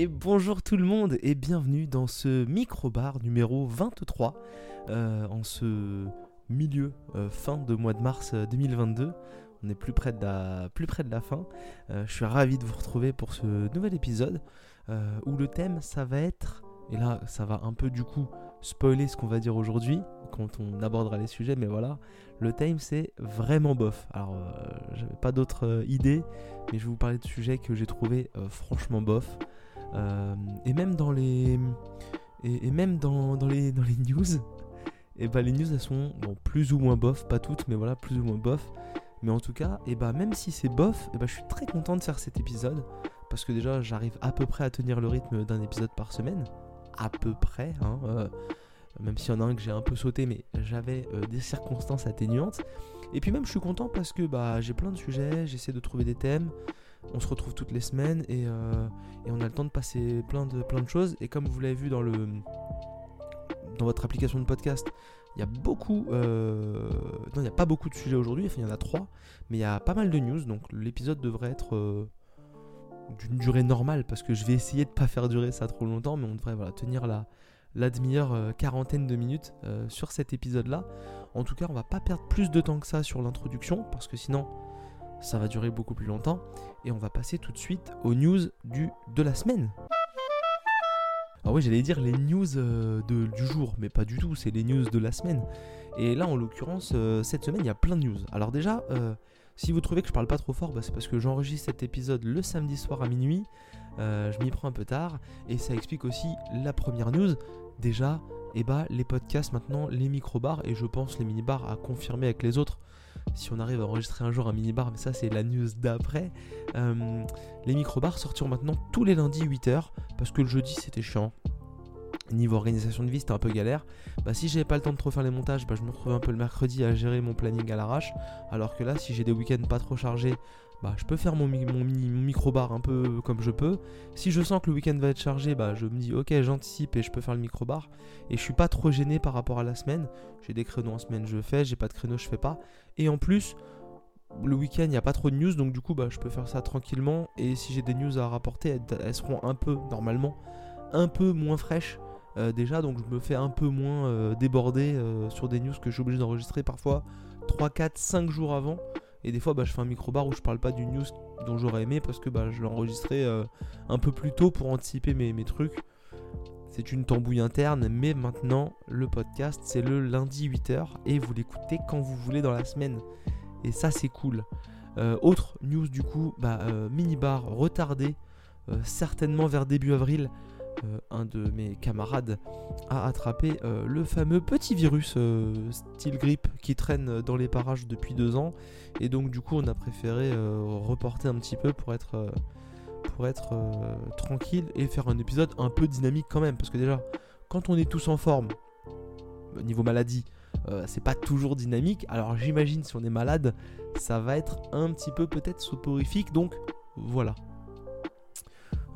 Et bonjour tout le monde et bienvenue dans ce micro-bar numéro 23 euh, en ce milieu euh, fin de mois de mars 2022. Euh, On est plus près de la, fin. je suis ravi de vous retrouver pour ce nouvel épisode où le thème ça va être, et là ça va un peu du coup spoiler ce qu'on va dire aujourd'hui quand on abordera les sujets, mais voilà, le thème c'est vraiment bof. Alors j'avais pas d'autres idées, mais je vais vous parler de sujets que j'ai trouvé franchement bof. Euh, et même dans les et, même dans, les dans les news, et bah les news elles sont bon, plus ou moins bof, pas toutes, mais voilà plus ou moins bof. Mais en tout cas, et bah même si c'est bof, et bah je suis très content de faire cet épisode parce que déjà j'arrive à peu près à tenir le rythme d'un épisode par semaine, à peu près. Hein, euh, même s'il y en a un que j'ai un peu sauté, mais j'avais euh, des circonstances atténuantes. Et puis même je suis content parce que bah j'ai plein de sujets, j'essaie de trouver des thèmes on se retrouve toutes les semaines euh, et, on a le temps de passer plein de, choses. Et comme vous l'avez vu dans votre application de podcast, il y a beaucoup. Euh, non, il n'y a pas beaucoup de sujets aujourd'hui, enfin il y en a trois, mais il y a pas mal de news, donc l'épisode devrait être euh, d'une durée normale parce que je vais essayer de ne pas faire durer ça trop longtemps, mais on devrait voilà, tenir la, la demi-heure, quarantaine de minutes sur cet épisode-là. En tout cas, on va pas perdre plus de temps que ça sur l'introduction parce que sinon ça va durer beaucoup plus longtemps. Et on va passer tout de suite aux news du, de la semaine. Alors oui, j'allais dire les news euh, du jour, mais pas du tout, c'est les news de la semaine. Et là, en l'occurrence, euh, cette semaine, il y a plein de news. Alors déjà, euh, si vous trouvez que je parle pas trop fort, bah, c'est parce que j'enregistre cet épisode le samedi soir à minuit. je m'y prends un peu tard. Et ça explique aussi la première news. Déjà, eh bah, les podcasts maintenant, les micro-bars, et je pense les mini-bars à confirmer avec les autres si on arrive à enregistrer un jour un mini-bar, mais ça c'est la news d'après. Euh, les micro-bars sortiront maintenant tous les lundis 8h, parce que le jeudi c'était chiant. Niveau organisation de vie, c'était un peu galère. Bah, si j'avais pas le temps de trop faire les montages, bah, je me retrouvais un peu le mercredi à gérer mon planning à l'arrache. Alors que là, si j'ai des week-ends pas trop chargés, bah, je peux faire mon, mon, micro-bar un peu comme je peux. Si je sens que le week-end va être chargé, bah, je me dis ok, j'anticipe et je peux faire le micro-bar. Et je suis pas trop gêné par rapport à la semaine. J'ai des créneaux en semaine, je fais. J'ai pas de créneaux, je fais pas. Et en plus, le week-end, il n'y a pas trop de news, donc du coup, bah, je peux faire ça tranquillement. Et si j'ai des news à rapporter, elles, seront un peu, normalement, un peu moins fraîches. Euh, déjà, donc je me fais un peu moins euh, déborder euh, sur des news que je suis obligé d'enregistrer parfois 3, 4, 5 jours avant. Et des fois, bah, je fais un micro-bar où je parle pas d'une news dont j'aurais aimé parce que bah, je l'ai enregistré euh, un peu plus tôt pour anticiper mes, mes trucs. C'est une tambouille interne, mais maintenant, le podcast, c'est le lundi 8h et vous l'écoutez quand vous voulez dans la semaine. Et ça, c'est cool. Euh, autre news, du coup, bah, euh, mini-bar retardé, certainement vers début avril. Euh, un de mes camarades a attrapé euh, le fameux petit virus euh, style grippe qui traîne dans les parages depuis deux ans. Et donc du coup on a préféré reporter un petit peu pour être, pour être tranquille et faire un épisode un peu dynamique quand même. Parce que déjà, quand on est tous en forme, niveau maladie, c'est pas toujours dynamique. Alors j'imagine si on est malade, ça va être un petit peu peut-être soporifique. Donc voilà,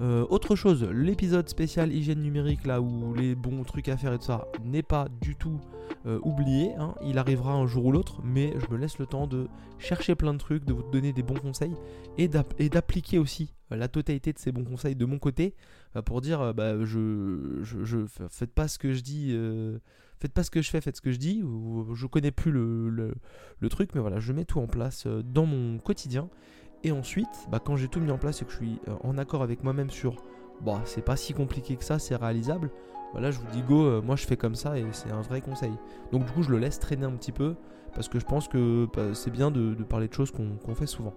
euh, autre chose, l'épisode spécial hygiène numérique, là où les bons trucs à faire et tout ça, n'est pas du tout euh, oublié. Hein. Il arrivera un jour ou l'autre, mais je me laisse le temps de chercher plein de trucs, de vous donner des bons conseils et d'appliquer aussi euh, la totalité de ces bons conseils de mon côté pour dire bah, je, faites pas ce que je dis. Faites pas ce que je fais, faites ce que je dis. Ou, je connais plus le truc, mais voilà, je mets tout en place dans mon quotidien et ensuite, bah, quand j'ai tout mis en place et que je suis euh, en accord avec moi-même sur bah, c'est pas si compliqué que ça, c'est réalisable, voilà, je vous dis go, euh, moi je fais comme ça et c'est un vrai conseil. Donc du coup, je le laisse traîner un petit peu parce que je pense que bah, c'est bien de, parler de choses qu'on fait souvent.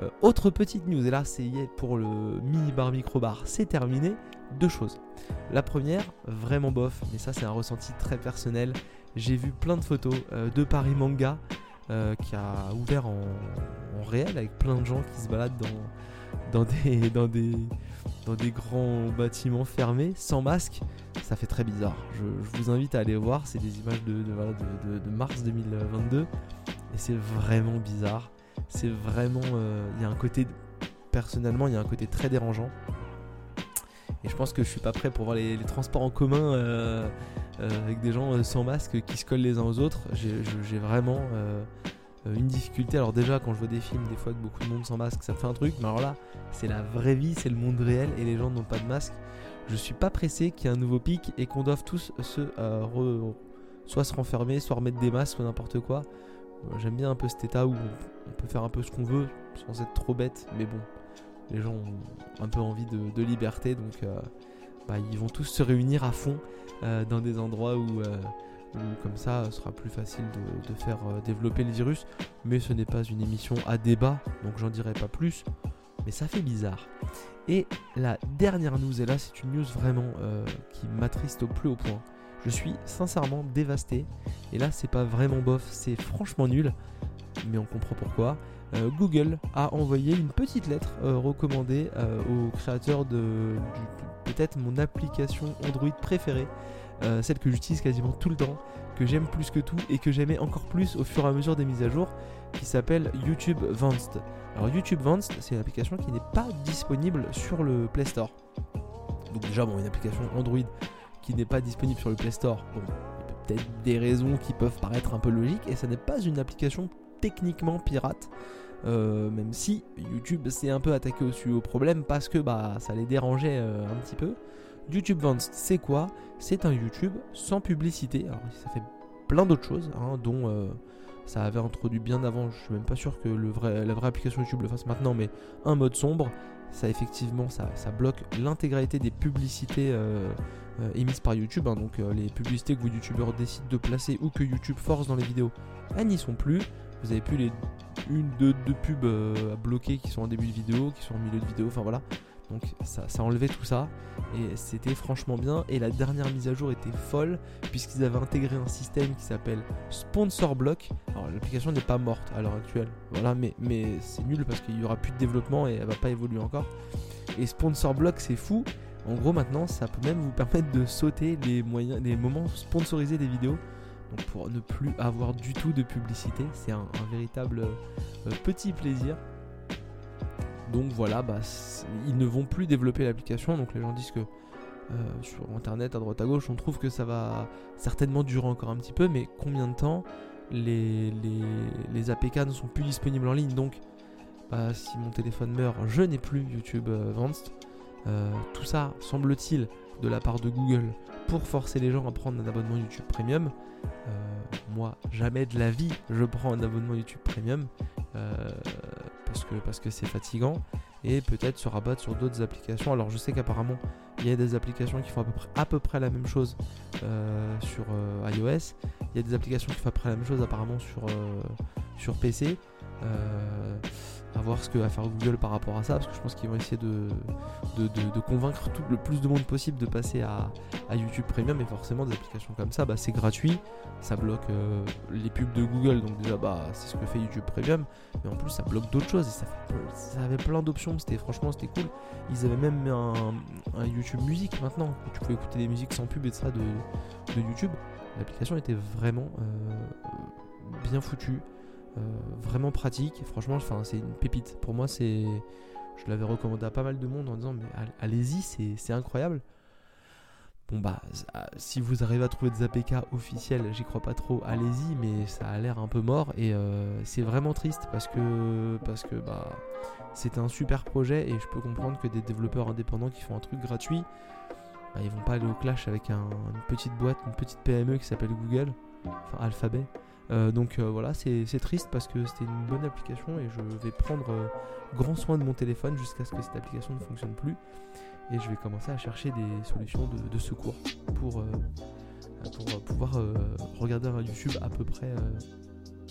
Euh, autre petite news, et là c'est pour le mini bar micro bar, c'est terminé. Deux choses. La première, vraiment bof, mais ça c'est un ressenti très personnel. J'ai vu plein de photos de Paris Manga euh, qui a ouvert en, réel avec plein de gens qui se baladent dans, dans, des, dans, des, dans des grands bâtiments fermés sans masque. Ça fait très bizarre. Je, vous invite à aller voir. C'est des images de, mars 2022 et c'est vraiment bizarre. C'est vraiment. Euh, il y a un côté. Personnellement, il y a un côté très dérangeant. Et je pense que je suis pas prêt pour voir les, transports en commun euh, avec des gens euh, sans masque qui se collent les uns aux autres. J'ai vraiment euh, une difficulté. Alors déjà quand je vois des films des fois que beaucoup de monde sans masque, ça fait un truc, mais alors là c'est la vraie vie, c'est le monde réel et les gens n'ont pas de masque. Je suis pas pressé qu'il y ait un nouveau pic et qu'on doive tous se soit se renfermer, soit remettre des masques ou n'importe quoi. J'aime bien un peu cet état où on peut faire un peu ce qu'on veut sans être trop bête, mais bon, les gens ont un peu envie de, liberté, donc bah, ils vont tous se réunir à fond dans des endroits où comme ça sera plus facile de, faire euh, développer le virus. Mais ce n'est pas une émission à débat, donc j'en dirai pas plus. Mais ça fait bizarre. Et la dernière news, et là c'est une news vraiment euh, qui m'attriste au plus haut point. Je suis sincèrement dévasté. Et là c'est pas vraiment bof, c'est franchement nul. Mais on comprend pourquoi. Euh, Google a envoyé une petite lettre recommandée aux créateurs de peut-être mon application Android préférée euh, celle que j'utilise quasiment tout le temps, que j'aime plus que tout et que j'aimais encore plus au fur et à mesure des mises à jour, qui s'appelle YouTube Vanced. Alors YouTube Vanced, c'est une application qui n'est pas disponible sur le Play Store. Donc déjà, bon, une application Android qui n'est pas disponible sur le Play Store, bon, peut-être des raisons qui peuvent paraître un peu logiques, et ça n'est pas une application techniquement pirate. Euh, même si YouTube s'est un peu attaqué au, au problème parce que bah, ça les dérangeait euh, un petit peu. YouTube Vanced, c'est quoi? C'est un YouTube sans publicité. Alors, ça fait plein d'autres choses, hein, dont euh, ça avait introduit bien avant. Je suis même pas sûr que le vrai, la vraie application YouTube le fasse maintenant, mais un mode sombre. Ça, effectivement, ça, bloque l'intégralité des publicités émises par YouTube. Hein. donc, les publicités que vos YouTubeurs décident de placer ou que YouTube force dans les vidéos, elles n'y sont plus. Vous avez plus les une, deux, deux pubs à bloquer qui sont en début de vidéo, qui sont en milieu de vidéo. Enfin voilà. Donc ça, enlevait tout ça et c'était franchement bien. Et la dernière mise à jour était folle puisqu'ils avaient intégré un système qui s'appelle Sponsor Block. Alors l'application n'est pas morte à l'heure actuelle, voilà, mais, c'est nul parce qu'il y aura plus de développement et elle va pas évoluer encore. Et Sponsor Block c'est fou. En gros maintenant ça peut même vous permettre de sauter les moyens, les moments sponsorisés des vidéos. Donc pour ne plus avoir du tout de publicité, c'est un, véritable euh, petit plaisir. Donc voilà, bah, ils ne vont plus développer l'application. Donc les gens disent que euh, sur internet, à droite à gauche, on trouve que ça va certainement durer encore un petit peu, mais combien de temps les, APK ne sont plus disponibles en ligne? Donc bah, si mon téléphone meurt, je n'ai plus YouTube euh, Advanced. Euh, tout ça, semble-t-il, de la part de Google pour forcer les gens à prendre un abonnement YouTube Premium. Moi, jamais de la vie, je prends un abonnement YouTube Premium parce que parce que c'est fatigant et peut-être se rabattre sur d'autres applications. Alors je sais qu'apparemment il y a des applications qui font à peu près, à peu près la même chose euh, sur euh, iOS. Il y a des applications qui font à peu près la même chose apparemment sur, euh, sur PC à voir ce que va faire Google par rapport à ça, parce que je pense qu'ils vont essayer de, de, convaincre le plus de monde possible de passer à, YouTube Premium, et forcément des applications comme ça, bah, c'est gratuit, ça bloque euh, les pubs de Google, donc déjà bah, c'est ce que fait YouTube Premium, mais en plus ça bloque d'autres choses, et ça, ça avait plein d'options, c'était franchement c'était cool. Ils avaient même un, YouTube Musique maintenant, où tu pouvais écouter des musiques sans pub et de ça de, YouTube. L'application était vraiment euh, bien foutue. Euh, vraiment pratique. Franchement, c'est une pépite. Pour moi, c'est. Je l'avais recommandé à pas mal de monde en disant mais allez-y, c'est incroyable. Bon bah ah, si vous arrivez à trouver des APK officiels, j'y crois pas trop, allez-y, mais ça a l'air un peu mort et euh, c'est vraiment triste parce que parce que bah c'est un super projet et je peux comprendre que des développeurs indépendants qui font un truc gratuit, bah, ils vont pas aller au clash avec une petite boîte, une petite PME qui s'appelle Google, enfin Alphabet. Euh, donc euh, voilà, c'est triste parce que c'était une bonne application et je vais prendre euh, grand soin de mon téléphone jusqu'à ce que cette application ne fonctionne plus. Et je vais commencer à chercher des solutions de, secours pour, pour pouvoir regarder un YouTube à peu près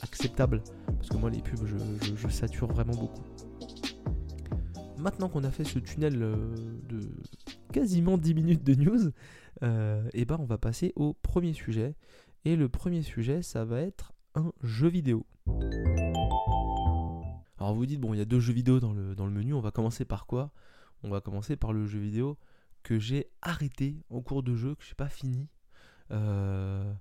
acceptable. Parce que moi, les pubs, je, sature vraiment beaucoup. Maintenant qu'on a fait ce tunnel de quasiment 10 minutes de news, eh ben on va passer au premier sujet et le premier sujet, ça va être un jeu vidéo. Alors vous dites, bon, il y a deux jeux vidéo dans le, menu, on va commencer par quoi? On va commencer par le jeu vidéo que j'ai arrêté en cours de jeu, que je n'ai pas fini. Euh,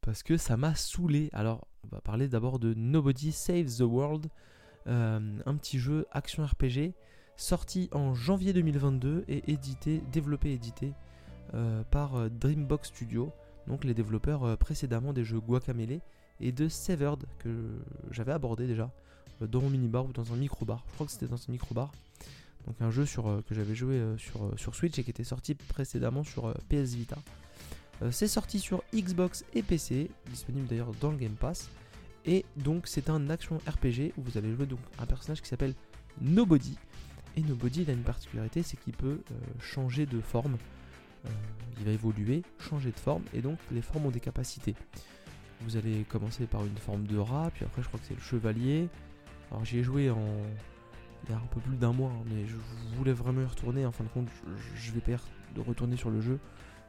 parce que ça m'a saoulé. Alors, on va parler d'abord de Nobody Saves the World, euh, un petit jeu action RPG sorti en janvier 2022 et édité, développé édité euh, par Dreambox Studio. Donc les développeurs précédemment des jeux Guacamele et de Severed que j'avais abordé déjà dans mon mini-bar ou dans un micro-bar. Je crois que c'était dans un micro-bar. Donc un jeu sur, que j'avais joué sur, sur Switch et qui était sorti précédemment sur PS Vita. c'est sorti sur Xbox et PC, disponible d'ailleurs dans le Game Pass. Et donc c'est un action RPG où vous allez jouer donc un personnage qui s'appelle Nobody. Et Nobody il a une particularité, c'est qu'il peut euh, changer de forme. Euh, il va évoluer, changer de forme, et donc les formes ont des capacités. Vous allez commencer par une forme de rat, puis après je crois que c'est le chevalier. Alors j'y ai joué en il y a un peu plus d'un mois, hein, mais je voulais vraiment y retourner. En fin de compte, je, vais pas de retourner sur le jeu.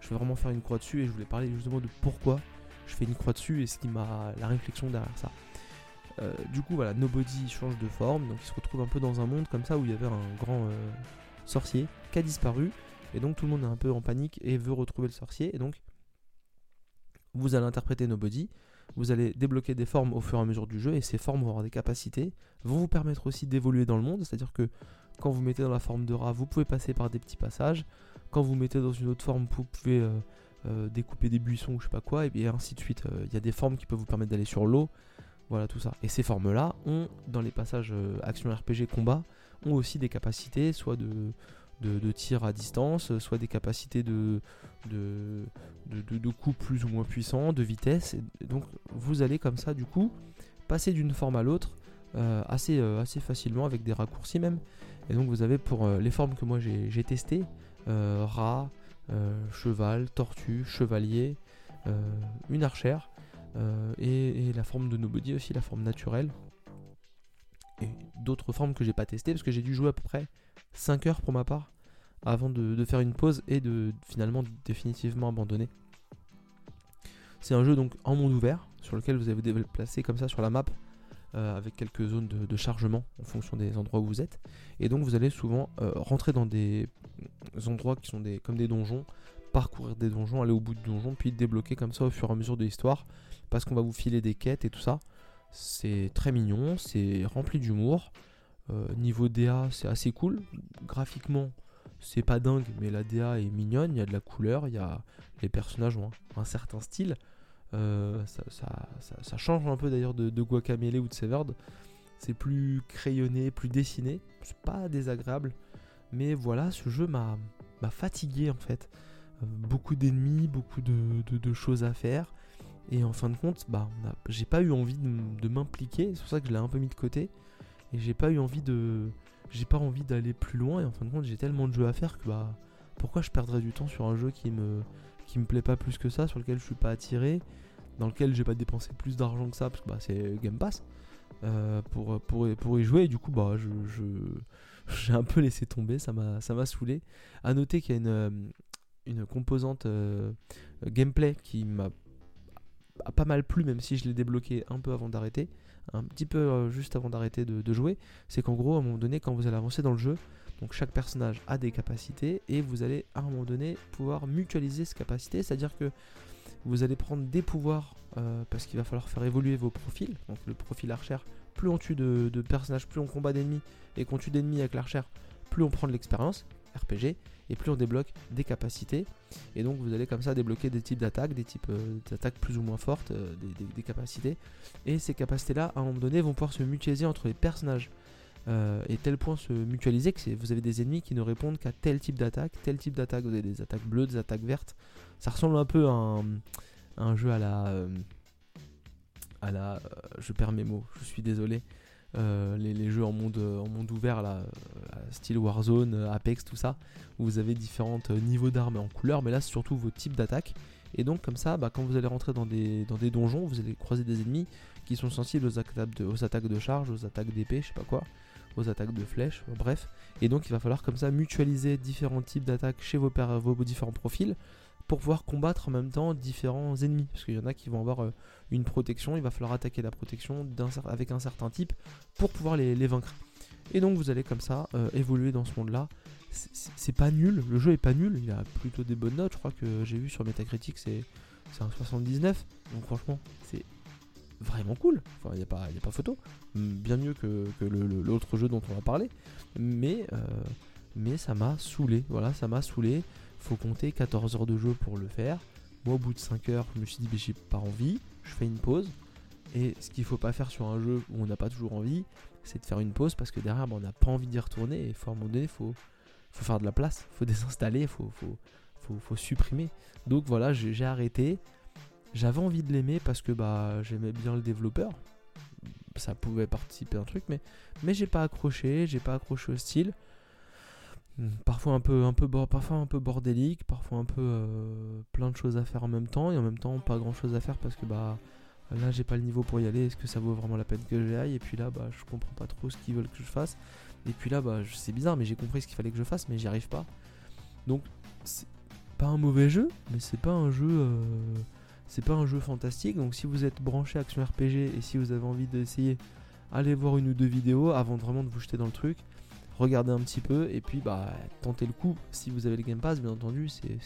Je vais vraiment faire une croix dessus et je voulais parler justement de pourquoi je fais une croix dessus et ce qui m'a la réflexion derrière ça. Euh, du coup, voilà, Nobody change de forme, donc il se retrouve un peu dans un monde comme ça où il y avait un grand euh, sorcier qui a disparu, et donc tout le monde est un peu en panique et veut retrouver le sorcier, et donc vous allez interpréter Nobody, vous allez débloquer des formes au fur et à mesure du jeu, et ces formes vont avoir des capacités, vont vous permettre aussi d'évoluer dans le monde, c'est-à-dire que quand vous mettez dans la forme de rat, vous pouvez passer par des petits passages, quand vous mettez dans une autre forme, vous pouvez euh, euh, découper des buissons ou je sais pas quoi, et ainsi de suite. Euh, il y a des formes qui peuvent vous permettre d'aller sur l'eau, voilà tout ça. Et ces formes-là ont, dans les passages action RPG combat, ont aussi des capacités, soit de, de, tir à distance, soit des capacités de, de, de, coups plus ou moins puissants, de vitesse. Et donc vous allez comme ça, du coup, passer d'une forme à l'autre assez, assez facilement avec des raccourcis même. Et donc vous avez pour les formes que moi j'ai testées, rat, euh, cheval, tortue, chevalier, euh, une archère, euh, et, la forme de nobody aussi, la forme naturelle. Et d'autres formes que j'ai pas testées parce que j'ai dû jouer à peu près 5 heures pour ma part avant de, faire une pause et de finalement définitivement abandonner. C'est un jeu donc en monde ouvert sur lequel vous avez déplacé comme ça sur la map avec quelques zones de, chargement en fonction des endroits où vous êtes. Et donc vous allez souvent rentrer dans des endroits qui sont des, comme des donjons, parcourir des donjons, aller au bout du donjon, puis débloquer comme ça au fur et à mesure de l'histoire, parce qu'on va vous filer des quêtes et tout ça. C'est très mignon, c'est rempli d'humour. Euh, niveau DA, c'est assez cool. Graphiquement, c'est pas dingue, mais la DA est mignonne, il y a de la couleur, il y a les personnages ont un, certain style. Euh, ça, change un peu d'ailleurs de, de Guacamele ou de Severed. C'est plus crayonné, plus dessiné. C'est pas désagréable. Mais voilà, ce jeu m'a fatigué en fait. Euh, beaucoup d'ennemis, beaucoup de, choses à faire. Et en fin de compte, bah, j'ai pas eu envie de, m'impliquer. C'est pour ça que je l'ai un peu mis de côté. Et j'ai pas eu envie de. J'ai pas envie d'aller plus loin. Et en fin de compte, j'ai tellement de jeux à faire que bah. Pourquoi je perdrais du temps sur un jeu qui me, qui me plaît pas plus que ça, sur lequel je suis pas attiré, dans lequel j'ai pas dépensé plus d'argent que ça, parce que bah, c'est Game Pass, euh, pour, pour, pour, y jouer. Et du coup, bah, je, j'ai un peu laissé tomber, ça m'a, ça m'a saoulé. À noter qu'il y a une, euh, une composante euh, gameplay qui m'a pas mal plu, même si je l'ai débloqué un peu avant d'arrêter, un petit peu euh, juste avant d'arrêter de, jouer. C'est qu'en gros, à un moment donné, quand vous allez avancer dans le jeu, donc chaque personnage a des capacités et vous allez à un moment donné pouvoir mutualiser ces capacités, c'est-à-dire que vous allez prendre des pouvoirs parce qu'il va falloir faire évoluer vos profils. Donc le profil archer plus on tue de, personnages, plus on combat d'ennemis et qu'on tue d'ennemis avec l'archer, plus on prend de l'expérience, RPG, et plus on débloque des capacités. Et donc vous allez comme ça débloquer des types d'attaques, des types euh, d'attaques plus ou moins fortes, euh, des, capacités. Et ces capacités-là, à un moment donné, vont pouvoir se mutualiser entre les personnages. Euh, et tel point se mutualiser que vous avez des ennemis qui ne répondent qu'à tel type d'attaque, tel type d'attaque, vous avez des attaques bleues, des attaques vertes. Ça ressemble un peu à un jeu à la à la. Je perds mes mots, je suis désolé. Euh, les, jeux en monde, ouvert, euh, style Warzone, Apex, tout ça, où vous avez différents niveaux d'armes en couleur, mais là c'est surtout vos types d'attaques. Et donc comme ça, bah, quand vous allez rentrer dans des, dans des donjons, vous allez croiser des ennemis qui sont sensibles aux attaques de, charge, aux attaques d'épée, je sais pas quoi, aux attaques de flèches, bref. Et donc il va falloir comme ça mutualiser différents types d'attaques chez vos différents profils pour pouvoir combattre en même temps différents ennemis. Parce qu'il y en a qui vont avoir euh, une protection, il va falloir attaquer la protection avec un certain type pour pouvoir les, vaincre. Et donc vous allez comme ça euh, évoluer dans ce monde-là. C'est pas nul, le jeu est pas nul, il a plutôt des bonnes notes, je crois que j'ai vu sur Metacritic c'est un 79. Donc franchement, c'est vraiment cool. Enfin, il n'y a, pas, photo. Bien mieux que, l'autre jeu dont on va parler. Mais, euh, mais ça m'a saoulé. Voilà, ça m'a saoulé faut compter 14 heures de jeu pour le faire. Moi, au bout de 5 heures, je me suis dit, bah, j'ai pas envie, je fais une pause. Et ce qu'il faut pas faire sur un jeu où on n'a pas toujours envie, c'est de faire une pause parce que derrière, bah, on n'a pas envie d'y retourner. Et il à un moment donné, il faut, faut faire de la place, faut désinstaller, faut, faut, faut, supprimer. Donc voilà, j'ai arrêté. J'avais envie de l'aimer parce que bah, j'aimais bien le développeur. Ça pouvait participer à un truc, mais, mais j'ai pas accroché, j'ai pas accroché au style. Hmm, parfois un peu, un bordélique, parfois un peu euh, plein de choses à faire en même temps, et en même temps pas grand chose à faire parce que bah là j'ai pas le niveau pour y aller, est-ce que ça vaut vraiment la peine que j'y aille? Et puis là bah je comprends pas trop ce qu'ils veulent que je fasse. Et puis là bah c'est bizarre mais j'ai compris ce qu'il fallait que je fasse mais j'y arrive pas. Donc c'est pas un mauvais jeu, mais c'est pas un jeu euh, c'est pas un jeu fantastique. Donc si vous êtes branché action RPG et si vous avez envie d'essayer, allez voir une ou deux vidéos avant vraiment de vous jeter dans le truc regardez un petit peu et puis bah tentez le coup. Si vous avez le Game Pass, bien entendu, c'est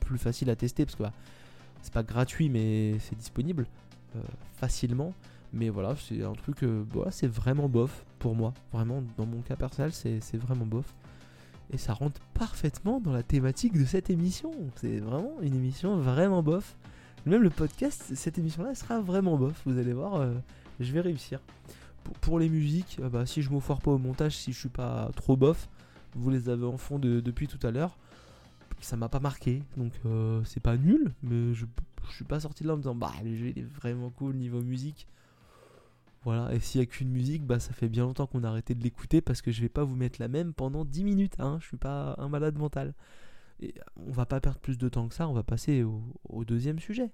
plus facile à tester parce que bah, c'est pas gratuit mais c'est disponible euh, facilement. Mais voilà, c'est un truc, euh, bah, c'est vraiment bof pour moi. Vraiment, dans mon cas personnel, c'est vraiment bof. Et ça rentre parfaitement dans la thématique de cette émission. C'est vraiment une émission vraiment bof. Même le podcast, cette émission-là sera vraiment bof. Vous allez voir, euh, je vais réussir pour, les musiques, euh, bah, si je foire pas au montage, si je suis pas trop bof, vous les avez en fond depuis tout à l'heure. Ça m'a pas marqué, donc euh, c'est pas nul, mais je, suis pas sorti de là en me disant bah le jeu il est vraiment cool niveau musique. Voilà, et s'il y a qu'une musique, bah ça fait bien longtemps qu'on a arrêté de l'écouter parce que je vais pas vous mettre la même pendant 10 minutes, hein, je suis pas un malade mental. Et on va pas perdre plus de temps que ça, on va passer au deuxième sujet.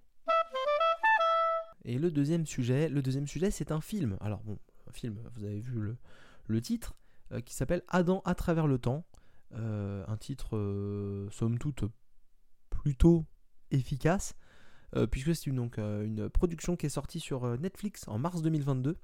Et le deuxième sujet, le deuxième sujet, c'est un film. Alors bon, film, vous avez vu le, titre, euh, qui s'appelle Adam à travers le temps. Euh, un titre, euh, somme toute, plutôt efficace, puisque c'est une, donc, une production qui est sortie sur Netflix en mars 2022,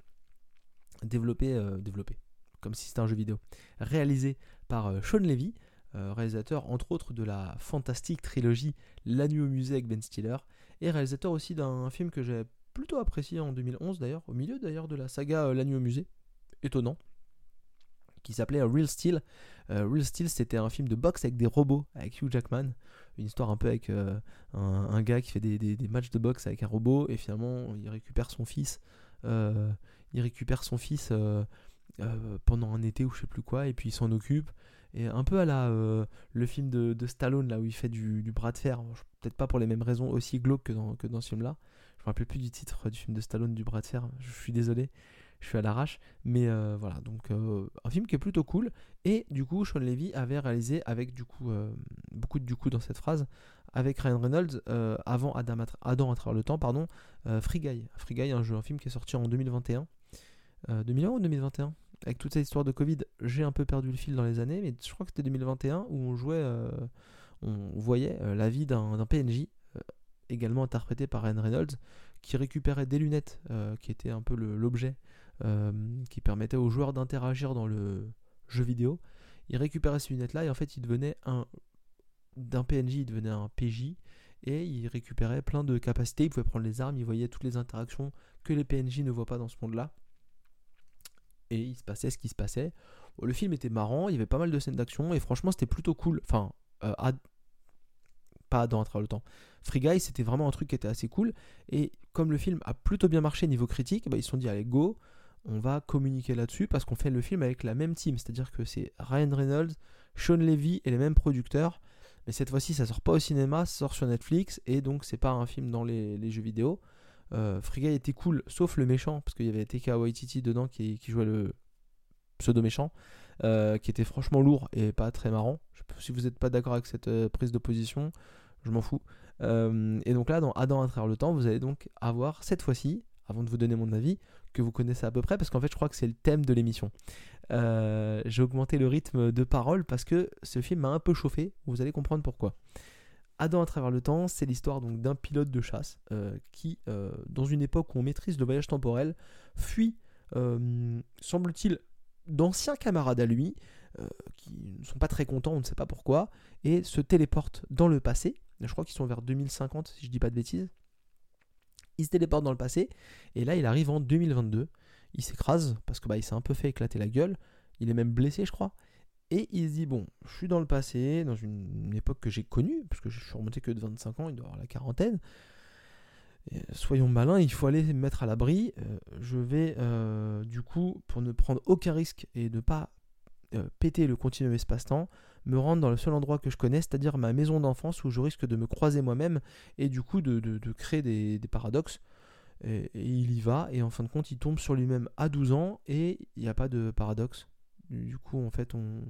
développée, développée comme si c'était un jeu vidéo, réalisé par Sean Levy, réalisateur entre autres de la fantastique trilogie La nuit au musée avec Ben Stiller, et réalisateur aussi d'un film que j'ai plutôt apprécié en 2011 d'ailleurs, au milieu d'ailleurs de la saga euh, La Nuit au musée, étonnant, qui s'appelait euh, Real Steel. Euh, Real Steel c'était un film de boxe avec des robots, avec Hugh Jackman, une histoire un peu avec un, gars qui fait des, matchs de boxe avec un robot et finalement il récupère son fils, il récupère son fils pendant un été ou je sais plus quoi et puis il s'en occupe. Et un peu à la le film de, Stallone là où il fait du, bras de fer, peut-être pas pour les mêmes raisons aussi glauques que dans, que dans ce film là, me rappelle plus du titre du film de Stallone du bras de fer. Je suis désolé, je suis à l'arrache. Mais euh, voilà, donc euh, un film qui est plutôt cool. Et du coup, Sean Levy avait réalisé avec du coup euh, beaucoup de du coup dans cette phrase avec Ryan Reynolds avant Adam, Adam à travers le temps, pardon, Free Guy. Free Guy, un jeu, un film qui est sorti en 2021. 2001 ou 2021 Avec toute cette histoire de Covid, j'ai un peu perdu le fil dans les années, mais je crois que c'était 2021 où on jouait, on voyait la vie d'un PNJ également interprété par Ryan Reynolds, qui récupérait des lunettes, euh, qui étaient un peu l'objet euh, qui permettait aux joueurs d'interagir dans le jeu vidéo. Il récupérait ces lunettes-là et en fait il devenait un d'un PNJ, il devenait un PJ et il récupérait plein de capacités. Il pouvait prendre les armes, il voyait toutes les interactions que les PNJ ne voient pas dans ce monde-là. Et il se passait ce qui se passait. Le film était marrant, il y avait pas mal de scènes d'action et franchement c'était plutôt cool. Enfin, euh, pas dans un le temps. Free Guy, c'était vraiment un truc qui était assez cool. Et comme le film a plutôt bien marché niveau critique, bah, ils se sont dit allez go, on va communiquer là-dessus parce qu'on fait le film avec la même team. C'est-à-dire que c'est Ryan Reynolds, Sean Levy et les mêmes producteurs. Mais cette fois-ci, ça sort pas au cinéma, ça sort sur Netflix et donc c'est pas un film dans les, jeux vidéo. Euh, était cool, sauf le méchant, parce qu'il y avait TK dedans qui, jouait le pseudo méchant, euh, qui était franchement lourd et pas très marrant. si vous n'êtes pas d'accord avec cette euh, prise de position, je m'en fous. Euh, et donc là, dans Adam à travers le temps, vous allez donc avoir cette fois-ci, avant de vous donner mon avis, que vous connaissez à peu près, parce qu'en fait, je crois que c'est le thème de l'émission. J'ai augmenté le rythme de parole parce que ce film m'a un peu chauffé. Vous allez comprendre pourquoi. Adam à travers le temps, c'est l'histoire donc d'un pilote de chasse euh, qui, dans une époque où on maîtrise le voyage temporel, fuit, semble-t-il, d'anciens camarades à lui qui ne sont pas très contents, on ne sait pas pourquoi, et se téléporte dans le passé je crois qu'ils sont vers 2050 si je dis pas de bêtises. Il se téléporte dans le passé et là il arrive en 2022. Il s'écrase parce que bah, il s'est un peu fait éclater la gueule. Il est même blessé je crois. Et il se dit, bon, je suis dans le passé, dans une, époque que j'ai connue, parce que je suis remonté que de 25 ans, il doit avoir la quarantaine. soyons malins, il faut aller me mettre à l'abri. Euh, je vais, euh, du coup, pour ne prendre aucun risque et ne pas euh, péter le continuum espace-temps, me rendre dans le seul endroit que je connais, c'est-à-dire ma maison d'enfance où je risque de me croiser moi-même et du coup de, créer des, paradoxes. Et, il y va, et en fin de compte, il tombe sur lui-même à 12 ans et il n'y a pas de paradoxe. Du coup, en fait, on,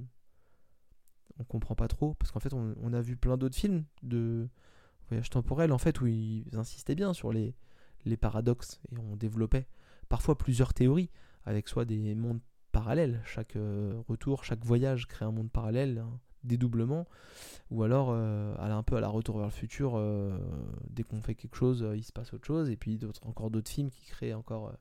on comprend pas trop parce qu'en fait on, a vu plein d'autres films de voyage temporel en fait où ils insistaient bien sur les, paradoxes et on développait parfois plusieurs théories avec soit des mondes parallèles chaque euh, retour chaque voyage crée un monde parallèle un dédoublement ou alors euh, un peu à la retour vers le futur euh, dès qu'on fait quelque chose il se passe autre chose et puis encore d'autres films qui créent encore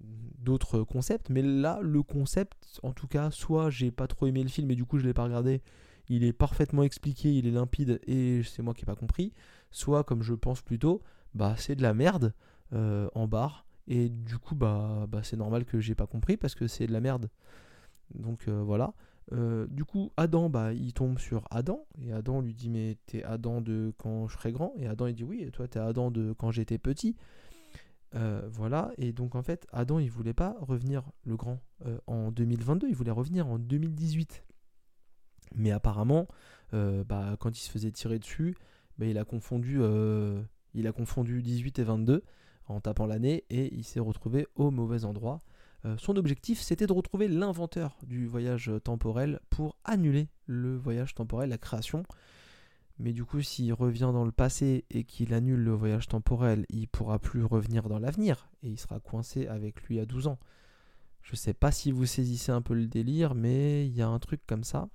d'autres concepts, mais là, le concept, en tout cas, soit j'ai pas trop aimé le film et du coup je l'ai pas regardé, il est parfaitement expliqué, il est limpide et c'est moi qui ai pas compris, soit comme je pense plutôt, bah c'est de la merde euh, en barre et du coup bah, bah c'est normal que j'ai pas compris parce que c'est de la merde. Donc euh, voilà. Euh, du coup, Adam, bah, il tombe sur Adam, et Adam lui dit Mais t'es Adam de quand je serai grand Et Adam, il dit Oui, et toi, t'es Adam de quand j'étais petit. Euh, voilà, et donc en fait, Adam, il voulait pas revenir le grand euh, en 2022, il voulait revenir en 2018. Mais apparemment, euh, bah, quand il se faisait tirer dessus, bah, il, a confondu, il a confondu 18 et 22 en tapant l'année et il s'est retrouvé au mauvais endroit. son objectif, c'était de retrouver l'inventeur du voyage temporel pour annuler le voyage temporel, la création. Mais du coup, s'il revient dans le passé et qu'il annule le voyage temporel, il pourra plus revenir dans l'avenir et il sera coincé avec lui à 12 ans. Je sais pas si vous saisissez un peu le délire, mais il y a un truc comme ça.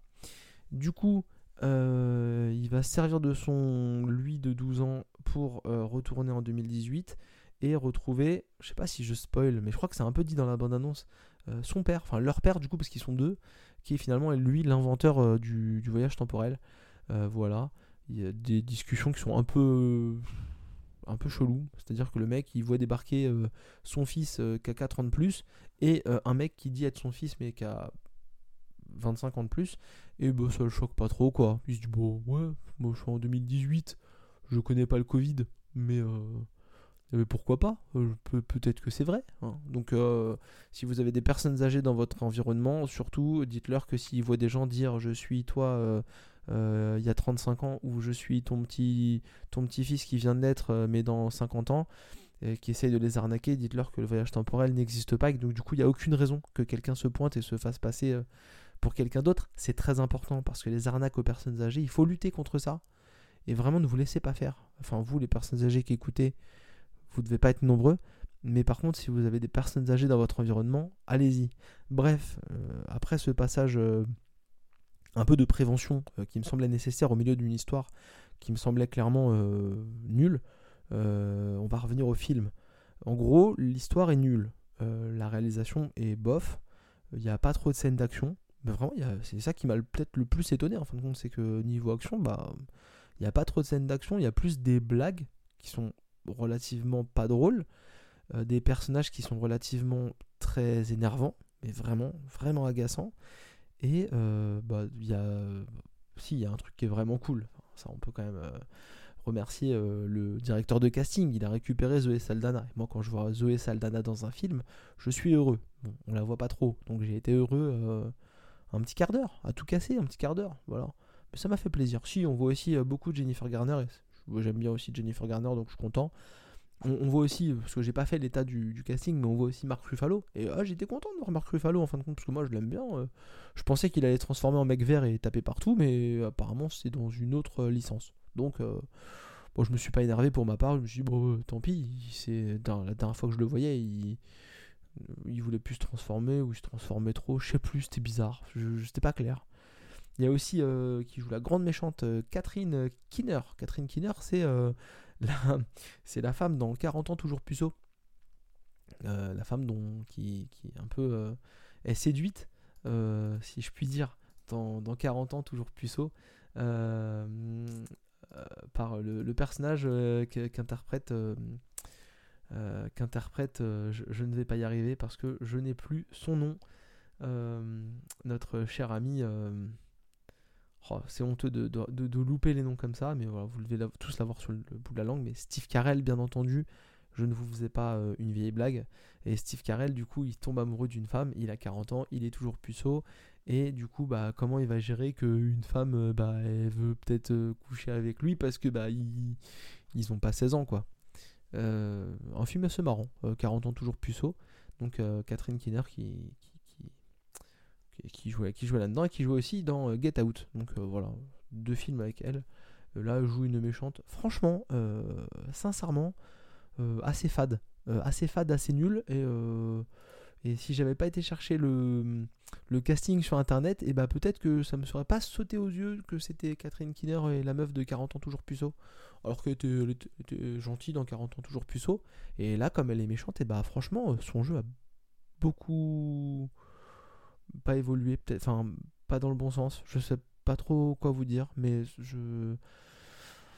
Du coup, euh, il va servir de son lui de 12 ans pour euh, retourner en 2018 et retrouver, je sais pas si je spoil, mais je crois que c'est un peu dit dans la bande-annonce, euh, son père, enfin leur père du coup, parce qu'ils sont deux, qui est finalement lui l'inventeur du, du, voyage temporel. voilà il y a des discussions qui sont un peu un peu chelou, c'est-à-dire que le mec il voit débarquer euh, son fils euh, qui a 4 ans de plus et euh, un mec qui dit être son fils mais qui a 25 ans de plus et bah ça le choque pas trop quoi. Il se dit bon ouais, moi je suis en 2018, je connais pas le Covid mais mais pourquoi pas? Peut-être que c'est vrai. Hein. Donc, si vous avez des personnes âgées dans votre environnement, surtout, dites-leur que s'ils voient des gens dire je suis toi, il y a 35 ans où je suis ton petit, ton petit fils qui vient de naître euh, mais dans 50 ans qui essaye de les arnaquer, dites-leur que le voyage temporel n'existe pas et donc du coup il n'y a aucune raison que quelqu'un se pointe et se fasse passer euh, pour quelqu'un d'autre. C'est très important parce que les arnaques aux personnes âgées, il faut lutter contre ça et vraiment ne vous laissez pas faire. Enfin vous les personnes âgées qui écoutez, vous ne devez pas être nombreux. Mais par contre, si vous avez des personnes âgées dans votre environnement, allez-y. Bref, après ce passage un peu de prévention euh, qui me semblait nécessaire au milieu d'une histoire qui me semblait clairement euh, nulle. Euh, on va revenir au film. En gros, l'histoire est nulle. la réalisation est bof. Il n'y a pas trop de scènes d'action. Mais vraiment, c'est ça qui m'a peut-être le plus étonné en fin de compte, c'est que niveau action, bah, il n'y a pas trop de scènes d'action. Il y a plus des blagues qui sont relativement pas drôles, des personnages qui sont relativement très énervants, mais vraiment, vraiment agaçants. Et euh, bah, il y a. Si, il y a un truc qui est vraiment cool. Ça, on peut quand même euh, remercier euh, le directeur de casting. Il a récupéré Zoé Saldana. moi, quand je vois Zoé Saldana dans un film, je suis heureux. Bon, on la voit pas trop. Donc j'ai été heureux un petit quart d'heure, à tout casser, un petit quart d'heure. Voilà. Mais ça m'a fait plaisir. Si, on voit aussi beaucoup de Jennifer Garner. J'aime bien aussi Jennifer Garner, donc je suis content. On, voit aussi, parce que j'ai pas fait l'état du, casting, mais on voit aussi Marc Ruffalo. Et ah, j'étais content de voir Marc Ruffalo en fin de compte, parce que moi je l'aime bien. Euh. je pensais qu'il allait transformer en mec vert et taper partout, mais apparemment c'est dans une autre euh, licence. Donc, euh, bon, je me suis pas énervé pour ma part, je me suis dit, bon, tant pis, c'est la dernière fois que je le voyais, il, il voulait plus se transformer, ou il se transformait trop, je sais plus, c'était bizarre, je, c'était pas clair. Il y a aussi qui joue la grande méchante Catherine Kinner. Catherine Kinner, c'est c'est la femme dans 40 ans toujours puceau. Euh, la femme dont, qui, qui un peu euh, est séduite, euh, si je puis dire, dans, dans 40 ans toujours puceau, par le, personnage qu'interprète qu'interprète, je, ne vais pas y arriver parce que je n'ai plus son nom. notre cher ami. Oh, c'est honteux de, louper les noms comme ça, mais voilà, vous devez tous l'avoir sur le, bout de la langue. Mais Steve Carell, bien entendu, je ne vous faisais pas une vieille blague. Et Steve Carell, du coup, il tombe amoureux d'une femme, il a 40 ans, il est toujours puceau, et du coup, bah, comment il va gérer qu'une femme, euh, bah, elle veut peut-être euh, coucher avec lui parce que bah, ils, ils ont pas 16 ans, quoi. Euh, un film assez marrant, 40 ans toujours puceau. Donc Catherine Kinner qui, qui, jouait, qui jouait là-dedans et qui jouait aussi dans Get Out. Donc voilà, deux films avec elle. là, elle joue une méchante. Franchement, sincèrement, assez fade. assez fade, assez nul. Et et si j'avais pas été chercher le, le casting sur internet, et eh bah peut-être que ça me serait pas sauté aux yeux que c'était Catherine Kinner et la meuf de 40 ans toujours puceau. Alors qu'elle était, était, gentille dans 40 ans toujours puceau. Et là, comme elle est méchante, et eh bah franchement, son jeu a beaucoup pas évolué, peut-être, enfin pas dans le bon sens. Je sais pas trop quoi vous dire, mais je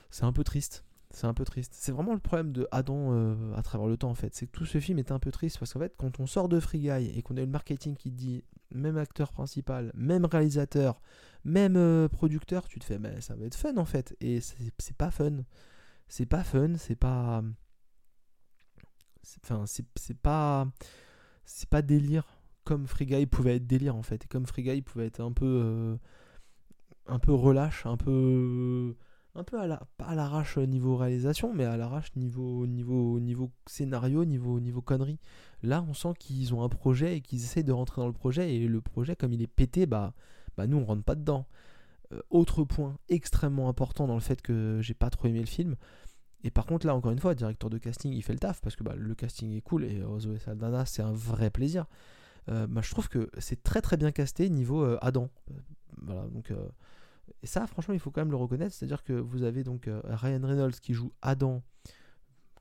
c'est un peu triste. C'est un peu triste. C'est vraiment le problème de Adam euh, à travers le temps en fait. C'est que tout ce film est un peu triste parce qu'en fait, quand on sort de Free Guy et qu'on a le marketing qui dit même acteur principal, même réalisateur, même euh, producteur, tu te fais, mais ça va être fun en fait. Et c'est pas fun. C'est pas fun, c'est pas. Enfin, c'est pas. C'est pas délire comme Free Guy pouvait être délire en fait. Et comme Free Guy pouvait être un peu. Euh, un peu relâche, un peu un peu à la, à l'arrache niveau réalisation, mais à l'arrache niveau, niveau, niveau scénario, niveau, niveau connerie. Là, on sent qu'ils ont un projet et qu'ils essayent de rentrer dans le projet, et le projet, comme il est pété, bah, bah nous, on rentre pas dedans. Euh, autre point extrêmement important dans le fait que j'ai pas trop aimé le film. Et par contre, là, encore une fois, directeur de casting, il fait le taf, parce que bah, le casting est cool, et Zoé Saldana, c'est un vrai plaisir. Euh, bah, je trouve que c'est très très bien casté niveau euh, Adam. voilà, donc et ça, franchement, il faut quand même le reconnaître. C'est-à-dire que vous avez donc euh, Ryan Reynolds qui joue Adam,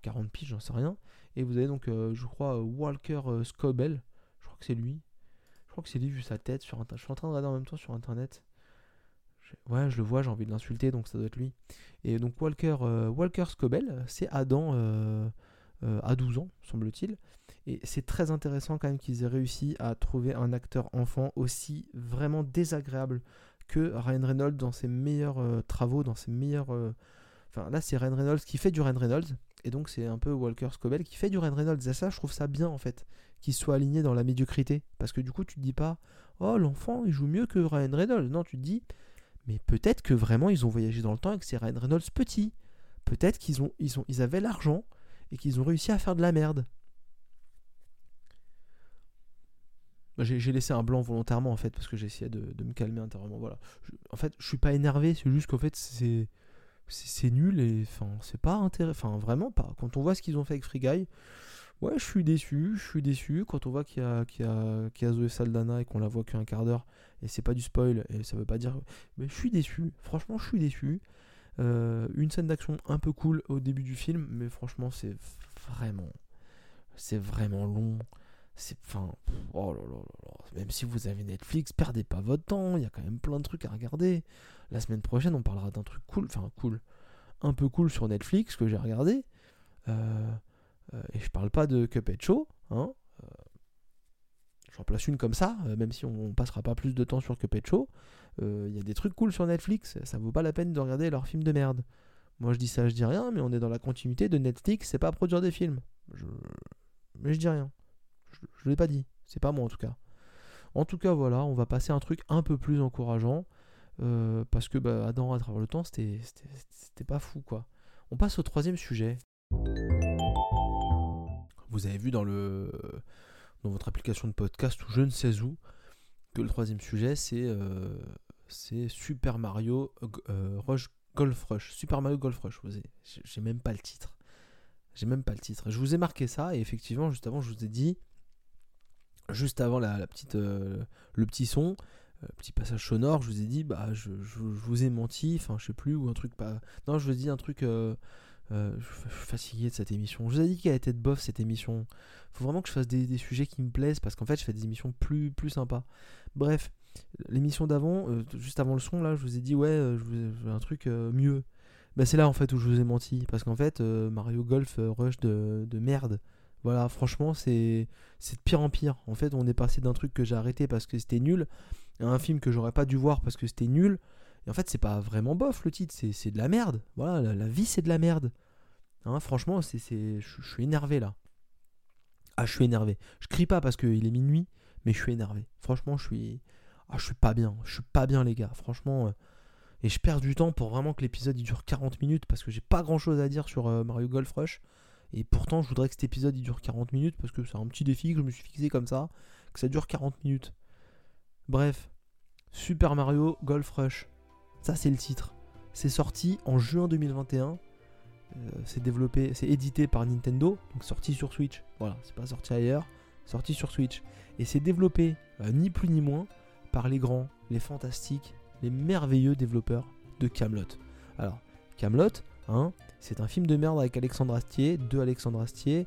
40 piges, j'en sais rien. Et vous avez donc, euh, je crois, Walker euh, Scobell. Je crois que c'est lui. Je crois que c'est lui vu sa tête sur. Je suis en train de regarder en même temps sur internet. Ouais, je le vois, j'ai envie de l'insulter, donc ça doit être lui. Et donc Walker, Walker Scobell, c'est Adam à 12 ans, semble-t-il. Et c'est très intéressant quand même qu'ils aient réussi à trouver un acteur enfant aussi vraiment désagréable que Ryan Reynolds dans ses meilleurs euh, travaux, dans ses meilleurs. Euh, enfin, là, c'est Ryan Reynolds qui fait du Ryan Reynolds. Et donc, c'est un peu Walker Scobell qui fait du Ryan Reynolds. Et ça, je trouve ça bien, en fait, qu'il soit aligné dans la médiocrité. Parce que du coup, tu te dis pas, oh, l'enfant, il joue mieux que Ryan Reynolds. Non, tu te dis, mais peut-être que vraiment, ils ont voyagé dans le temps et que c'est Ryan Reynolds petit. Peut-être qu'ils ont, ils ont, ils avaient l'argent et qu'ils ont réussi à faire de la merde. J'ai laissé un blanc volontairement en fait parce que j'essayais de, de, me calmer intérieurement. Voilà. en fait, je suis pas énervé, c'est juste qu'en fait c'est c'est nul et enfin c'est pas intéressant. Enfin vraiment pas. Quand on voit ce qu'ils ont fait avec Free Guy, ouais, je suis déçu. Je suis déçu quand on voit qu'il y a qu'il a, a Zoé Saldana et qu'on la voit qu'un quart d'heure et c'est pas du spoil et ça veut pas dire. Mais je suis déçu. Franchement, je suis déçu. Euh, une scène d'action un peu cool au début du film, mais franchement c'est vraiment c'est vraiment long. Enfin, oh même si vous avez Netflix, perdez pas votre temps, il y a quand même plein de trucs à regarder. La semaine prochaine, on parlera d'un truc cool, enfin cool, un peu cool sur Netflix que j'ai regardé. Euh, euh, et je parle pas de Cuphead Show, hein. Euh, j'en place une comme ça, même si on, passera pas plus de temps sur Cuphead Show. Il y a des trucs cool sur Netflix, ça vaut pas la peine de regarder leurs films de merde. Moi je dis ça, je dis rien, mais on est dans la continuité de Netflix, c'est pas produire des films. Mais je dis rien. Je ne l'ai pas dit. C'est pas moi en tout cas. En tout cas, voilà, on va passer un truc un peu plus encourageant. Euh, parce que bah, Adam, à travers le temps, c'était pas fou quoi. On passe au troisième sujet. Vous avez vu dans, le, dans votre application de podcast ou je ne sais où que le troisième sujet c'est euh, Super Mario euh, Golf Rush. Super Mario Golf Rush. J'ai même pas le titre. J'ai même pas le titre. Je vous ai marqué ça et effectivement, juste avant, je vous ai dit juste avant la, petite, euh, le petit son, euh, petit passage sonore, je vous ai dit, bah, je, vous ai menti, enfin, je sais plus, ou un truc pas. Non, je vous ai dit un truc. Euh, je suis fatigué de cette émission. Je vous ai dit qu'elle était de bof cette émission. Faut vraiment que je fasse des, sujets qui me plaisent parce qu'en fait, je fais des émissions plus, plus sympas. Bref, l'émission d'avant, juste avant le son, là, je vous ai dit, ouais, je veux un truc mieux. Bah, c'est là en fait où je vous ai menti parce qu'en fait, Mario Golf Rush de, de merde Voilà, franchement, c'est de pire en pire. En fait, on est passé d'un truc que j'ai arrêté parce que c'était nul à un film que j'aurais pas dû voir parce que c'était nul. Et en fait, c'est pas vraiment bof le titre, c'est de la merde. Voilà, la, vie c'est de la merde. Hein, franchement, c'est je suis énervé là. Ah, je suis énervé. Je crie pas parce qu'il est minuit, mais je suis énervé. Franchement, je suis. Ah, je suis pas bien. Je suis pas bien, les gars. Franchement. Euh, et je perds du temps pour vraiment que l'épisode dure 40 minutes parce que j'ai pas grand chose à dire sur euh, Mario Golf Rush. Et pourtant, je voudrais que cet épisode il dure 40 minutes parce que c'est un petit défi que je me suis fixé comme ça, que ça dure 40 minutes. Bref, Super Mario Golf Rush. Ça, c'est le titre. C'est sorti en juin 2021. Euh, c'est développé, c'est édité par Nintendo, donc sorti sur Switch. Voilà, c'est pas sorti ailleurs, sorti sur Switch. Et c'est développé euh, ni plus ni moins par les grands, les fantastiques, les merveilleux développeurs de Camelot. Alors, Camelot, hein, c'est un film de merde avec Alexandre Astier, de Alexandre Astier,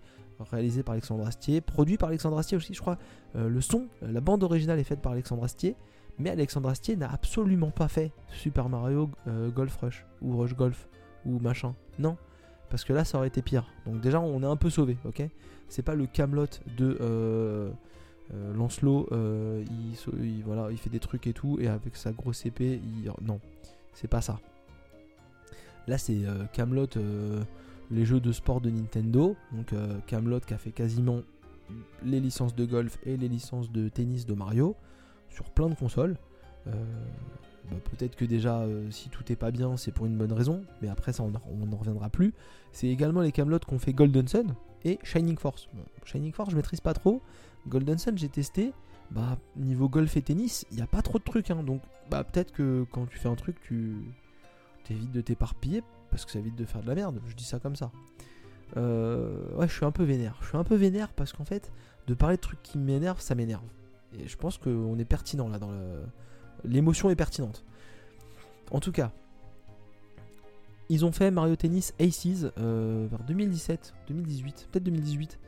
réalisé par Alexandre Astier, produit par Alexandre Astier aussi, je crois. Euh, le son, la bande originale est faite par Alexandre Astier, mais Alexandre Astier n'a absolument pas fait Super Mario Golf Rush ou Rush Golf ou machin. Non, parce que là, ça aurait été pire. Donc déjà, on est un peu sauvé, ok? C'est pas le Camelot de euh, euh, Lancelot. Euh, il, il fait des trucs et tout, et avec sa grosse épée, non, c'est pas ça. Là, c'est Camelot, les jeux de sport de Nintendo. Donc Camelot qui a fait quasiment les licences de golf et les licences de tennis de Mario sur plein de consoles. Bah, peut-être que déjà, euh, si tout est pas bien, c'est pour une bonne raison, mais après ça, on n'en reviendra plus. C'est également les Camelot qu'on fait Golden Sun et Shining Force. Shining Force, je maîtrise pas trop. Golden Sun, j'ai testé. Bah, niveau golf et tennis, il n'y a pas trop de trucs. Hein, donc, bah, peut-être que quand tu fais un truc, tu évites de t'éparpiller parce que ça évite de faire de la merde. Je dis ça comme ça. Euh, ouais, je suis un peu vénère. Je suis un peu vénère parce qu'en fait, de parler de trucs qui m'énervent, ça m'énerve. Et je pense qu'on est pertinent là dans le l'émotion est pertinente. En tout cas, ils ont fait Mario Tennis Aces euh, vers 2017, 2018, peut-être 2018.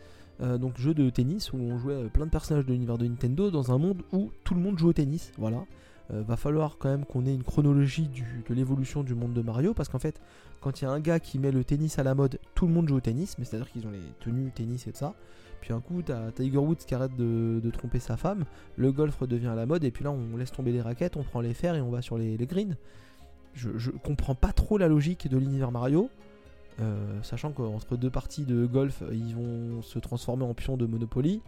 Euh, donc jeu de tennis où on jouait plein de personnages de l'univers de Nintendo dans un monde où tout le monde joue au tennis. Voilà. Va falloir quand même qu'on ait une chronologie de l'évolution du monde de Mario parce qu'en fait, quand il y a un gars qui met le tennis à la mode, tout le monde joue au tennis, mais c'est-à-dire qu'ils ont les tenues tennis et tout ça. Puis un coup, t'as Tiger Woods qui arrête de, tromper sa femme, le golf redevient à la mode, et puis là, on laisse tomber les raquettes, on prend les fers et on va sur les, greens. Je, comprends pas trop la logique de l'univers Mario, euh, sachant qu'entre deux parties de golf, ils vont se transformer en pions de Monopoly,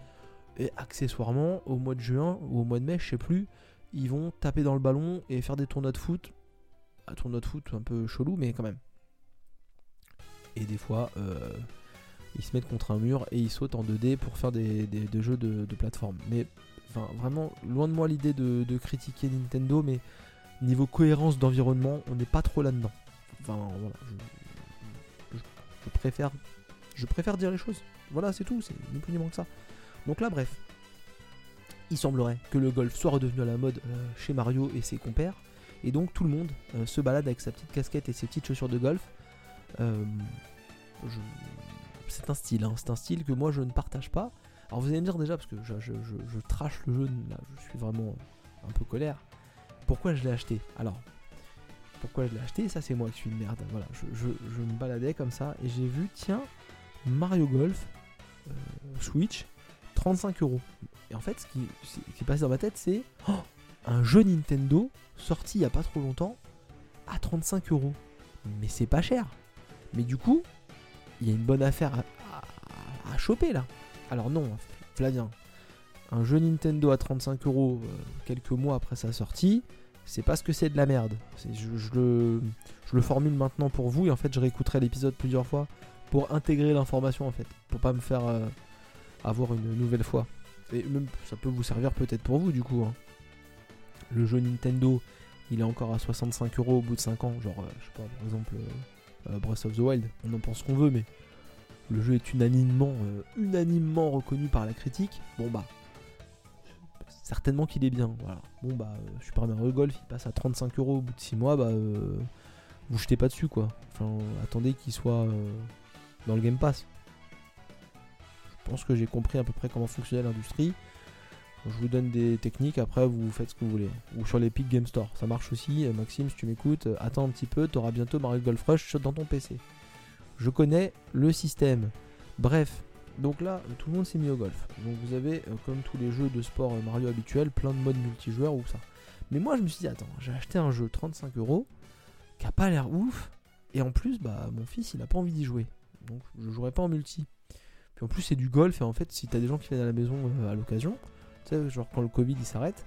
et accessoirement, au mois de juin ou au mois de mai, je sais plus, ils vont taper dans le ballon et faire des tournois de foot. Un tournoi de foot un peu chelou, mais quand même. Et des fois, euh, ils se mettent contre un mur et ils sautent en 2D pour faire des, jeux de, plateforme. Mais vraiment, loin de moi l'idée de, critiquer Nintendo, mais niveau cohérence d'environnement, on n'est pas trop là-dedans. Enfin, voilà, je, préfère, je préfère dire les choses. Voilà, c'est tout, c'est ni plus ni moins que ça. Donc là, bref, il semblerait que le golf soit redevenu à la mode euh, chez Mario et ses compères. Et donc tout le monde euh, se balade avec sa petite casquette et ses petites chaussures de golf. Euh, c'est un style, hein. c'est un style que moi je ne partage pas. Alors vous allez me dire déjà, parce que je, je, trash le jeu, là, je suis vraiment un peu colère. Pourquoi je l'ai acheté? Alors, pourquoi je l'ai acheté? Ça c'est moi qui suis une merde. Voilà, je, me baladais comme ça et j'ai vu, tiens, Mario Golf Switch, 35 euros. Et en fait, ce qui, est passé dans ma tête, c'est oh, un jeu Nintendo sorti il n'y a pas trop longtemps à 35 euros. Mais c'est pas cher. Mais du coup, il y a une bonne affaire à, choper là. Alors non, Flavien, un jeu Nintendo à 35 euros euh, quelques mois après sa sortie, c'est parce que c'est de la merde. Je, le, je, le, formule maintenant pour vous et en fait je réécouterai l'épisode plusieurs fois pour intégrer l'information en fait, pour pas me faire euh, avoir une nouvelle fois. Et même ça peut vous servir peut-être pour vous du coup. Hein. Le jeu Nintendo, il est encore à 65 euros au bout de 5 ans, genre euh, je sais pas par exemple euh, Breath of the Wild. On en pense qu'on veut, mais le jeu est unanimement, euh, unanimement reconnu par la critique. Bon bah, certainement qu'il est bien. Voilà. Bon bah, euh, Super Mario Golf, il passe à 35 euros au bout de 6 mois, bah, vous jetez pas dessus quoi. Enfin, attendez qu'il soit dans le Game Pass. Je pense que j'ai compris à peu près comment fonctionnait l'industrie. Je vous donne des techniques, après vous faites ce que vous voulez. Ou sur l'Epic Game Store, ça marche aussi. Euh, Maxime, si tu m'écoutes, euh, attends un petit peu, tu auras bientôt Mario Golf Rush dans ton PC. Je connais le système. Bref, Donc là, tout le monde s'est mis au golf. Donc vous avez, euh, comme tous les jeux de sport Mario habituels, plein de modes multijoueurs ou ça. Mais moi, je me suis dit, attends, j'ai acheté un jeu 35 euros qui a pas l'air ouf. Et en plus, bah, mon fils, il a pas envie d'y jouer. Donc je jouerai pas en multi. En plus, c'est du golf. Et en fait, si t'as des gens qui viennent à la maison euh, à l'occasion, tu sais, genre quand le Covid il s'arrête,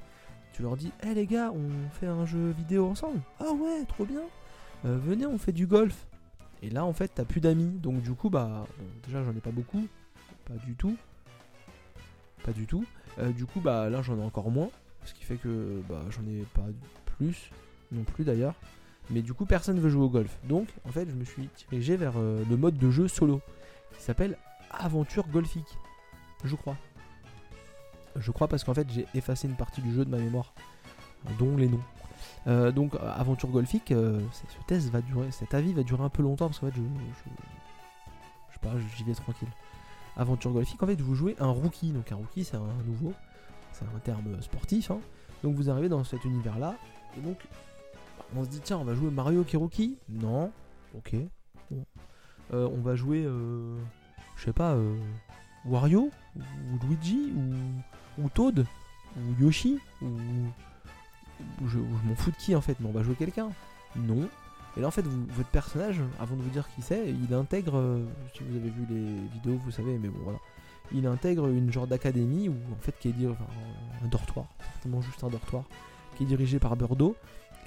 tu leur dis, hé les gars, on fait un jeu vidéo ensemble. Ah ouais, trop bien. venez, on fait du golf. Et là, en fait, t'as plus d'amis. Donc, du coup, bah, déjà, j'en ai pas beaucoup. Pas du tout. Pas du tout. Euh, du coup, bah, là, j'en ai encore moins. Ce qui fait que bah, j'en ai pas plus. Non plus d'ailleurs. Mais du coup, personne veut jouer au golf. Donc, en fait, je me suis dirigé vers euh, le mode de jeu solo. Qui s'appelle Aventure Golfique. Je crois. Je crois parce qu'en fait, j'ai effacé une partie du jeu de ma mémoire. Dont les noms. Euh, donc aventure golfique, euh, ce test va durer, cet avis va durer un peu longtemps parce qu'en fait je, je, sais pas, j'y vais tranquille. Aventure golfique, en fait vous jouez un rookie, donc un rookie c'est un nouveau, c'est un terme sportif. Hein. Donc vous arrivez dans cet univers là et donc on se dit tiens on va jouer Mario qui rookie? Non, ok. Euh, on va jouer, je sais pas, Wario ou Luigi ou, ou Toad ou Yoshi ou je, m'en fous de qui en fait, mais on va jouer quelqu'un. Non. Et là en fait, votre personnage, avant de vous dire qui c'est, il intègre, euh, si vous avez vu les vidéos, vous savez, mais bon voilà, il intègre une genre d'académie ou en fait qui est dit, enfin, un dortoir, certainement juste un dortoir, qui est dirigé par Birdo.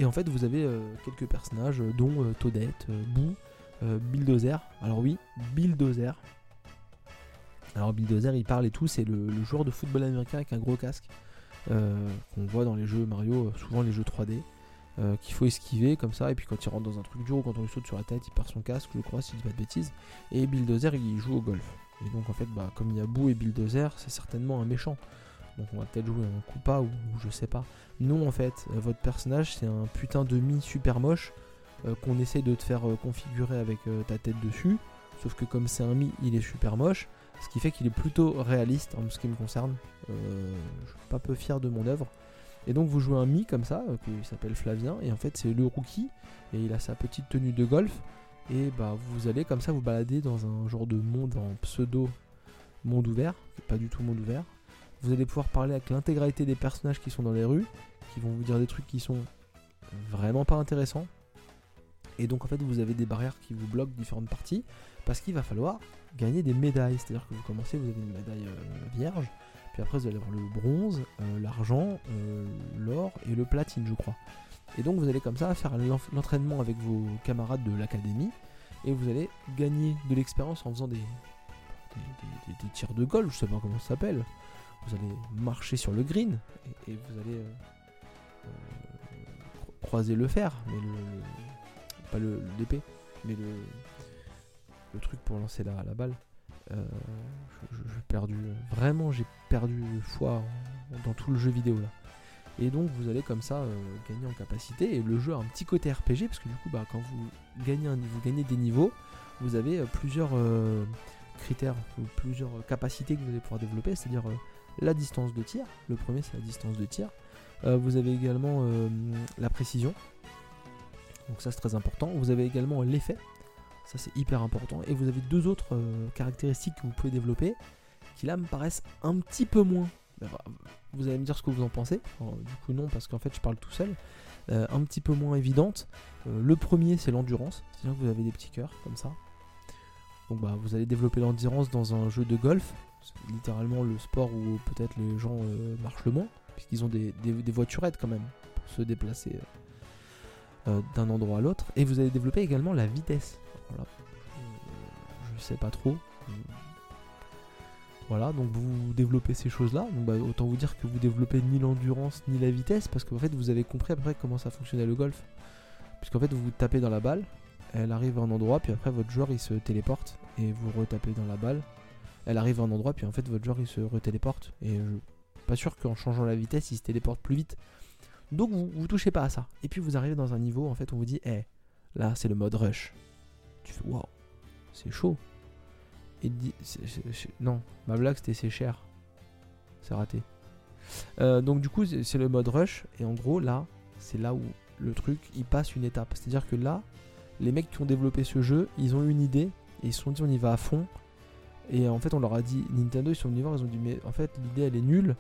Et en fait, vous avez euh, quelques personnages, dont euh, Toadette, Boo, Bulldozer. Alors oui, Bulldozer. Alors Bulldozer, il parle et tout, c'est le joueur de football américain avec un gros casque. Euh, qu'on voit dans les jeux Mario, euh, souvent les jeux 3D. Euh, qu'il faut esquiver comme ça, et puis quand il rentre dans un truc dur ou quand on lui saute sur la tête, il perd son casque, je crois, si je dis pas de bêtises. Et Bulldozer, il joue au golf. Et donc en fait, bah, comme il y a Boo et Bulldozer, c'est certainement un méchant. Donc on va peut-être jouer un Koopa ou, ou, je sais pas. Non, en fait, votre personnage, c'est un putain de mi super moche qu'on essaie de te faire configurer avec ta tête dessus. Sauf que comme c'est un mi, il est super moche. Ce qui fait qu'il est plutôt réaliste en ce qui me concerne. Euh, je suis pas peu fier de mon œuvre. Et donc vous jouez un Mi comme ça, euh, qui s'appelle Flavien, et en fait c'est le rookie, et il a sa petite tenue de golf, et bah vous allez comme ça vous balader dans un genre de monde en pseudo monde ouvert, pas du tout monde ouvert. Vous allez pouvoir parler avec l'intégralité des personnages qui sont dans les rues, qui vont vous dire des trucs qui sont vraiment pas intéressants. Et donc en fait vous avez des barrières qui vous bloquent différentes parties, parce qu'il va falloir gagner des médailles. C'est-à-dire que vous commencez, vous avez une médaille euh, vierge, puis après vous allez avoir le bronze, euh, l'argent, euh, l'or et le platine, je crois. Et donc vous allez comme ça faire l'entraînement avec vos camarades de l'académie, et vous allez gagner de l'expérience en faisant des, des, tirs de golf, je sais pas comment ça s'appelle. Vous allez marcher sur le green, et, vous allez croiser le fer, pas l'épée, mais le, le truc pour lancer la, la balle. Euh, j'ai perdu, vraiment j'ai perdu foi dans tout le jeu vidéo là. Et donc vous allez comme ça euh, gagner en capacité. Et le jeu a un petit côté RPG parce que du coup bah, quand vous gagnez, un, vous gagnez des niveaux, vous avez euh, plusieurs critères ou plusieurs capacités que vous allez pouvoir développer, c'est-à-dire la distance de tir. Le premier c'est la distance de tir. vous avez également la précision. Donc ça c'est très important. Vous avez également l'effet. Ça c'est hyper important. Et vous avez deux autres euh, caractéristiques que vous pouvez développer qui là me paraissent un petit peu moins. Vous allez me dire ce que vous en pensez. du coup non parce qu'en fait je parle tout seul. Euh, un petit peu moins évidente. Euh, le premier c'est l'endurance. C'est-à-dire que vous avez des petits cœurs comme ça. Donc bah, vous allez développer l'endurance dans un jeu de golf. C'est littéralement le sport où peut-être les gens marchent le moins. Puisqu'ils ont des, des, voiturettes quand même pour se déplacer d'un endroit à l'autre. Et vous allez développer également la vitesse. Voilà. Je, sais pas trop. Voilà, donc vous développez ces choses-là. Bah, autant vous dire que vous développez ni l'endurance ni la vitesse parce qu'en fait vous avez compris après comment ça fonctionnait le golf. Puisqu'en fait vous tapez dans la balle, elle arrive à un endroit, puis après votre joueur il se téléporte et vous retapez dans la balle. Elle arrive à un endroit, puis en fait votre joueur il se retéléporte. Et je pas sûr qu'en changeant la vitesse il se téléporte plus vite. Donc vous, vous touchez pas à ça. Et puis vous arrivez dans un niveau, en fait on vous dit, hé, là c'est le mode rush. Tu fais waouh, c'est chaud. Et non, ma blague c'était c'est cher. C'est raté. Euh, donc du coup c'est le mode rush et en gros là c'est là où le truc il passe une étape. C'est-à-dire que là les mecs qui ont développé ce jeu ils ont eu une idée et ils se sont dit on y va à fond. Et en fait, on leur a dit, Nintendo, ils sont venus voir, ils ont dit, mais en fait, l'idée elle est nulle.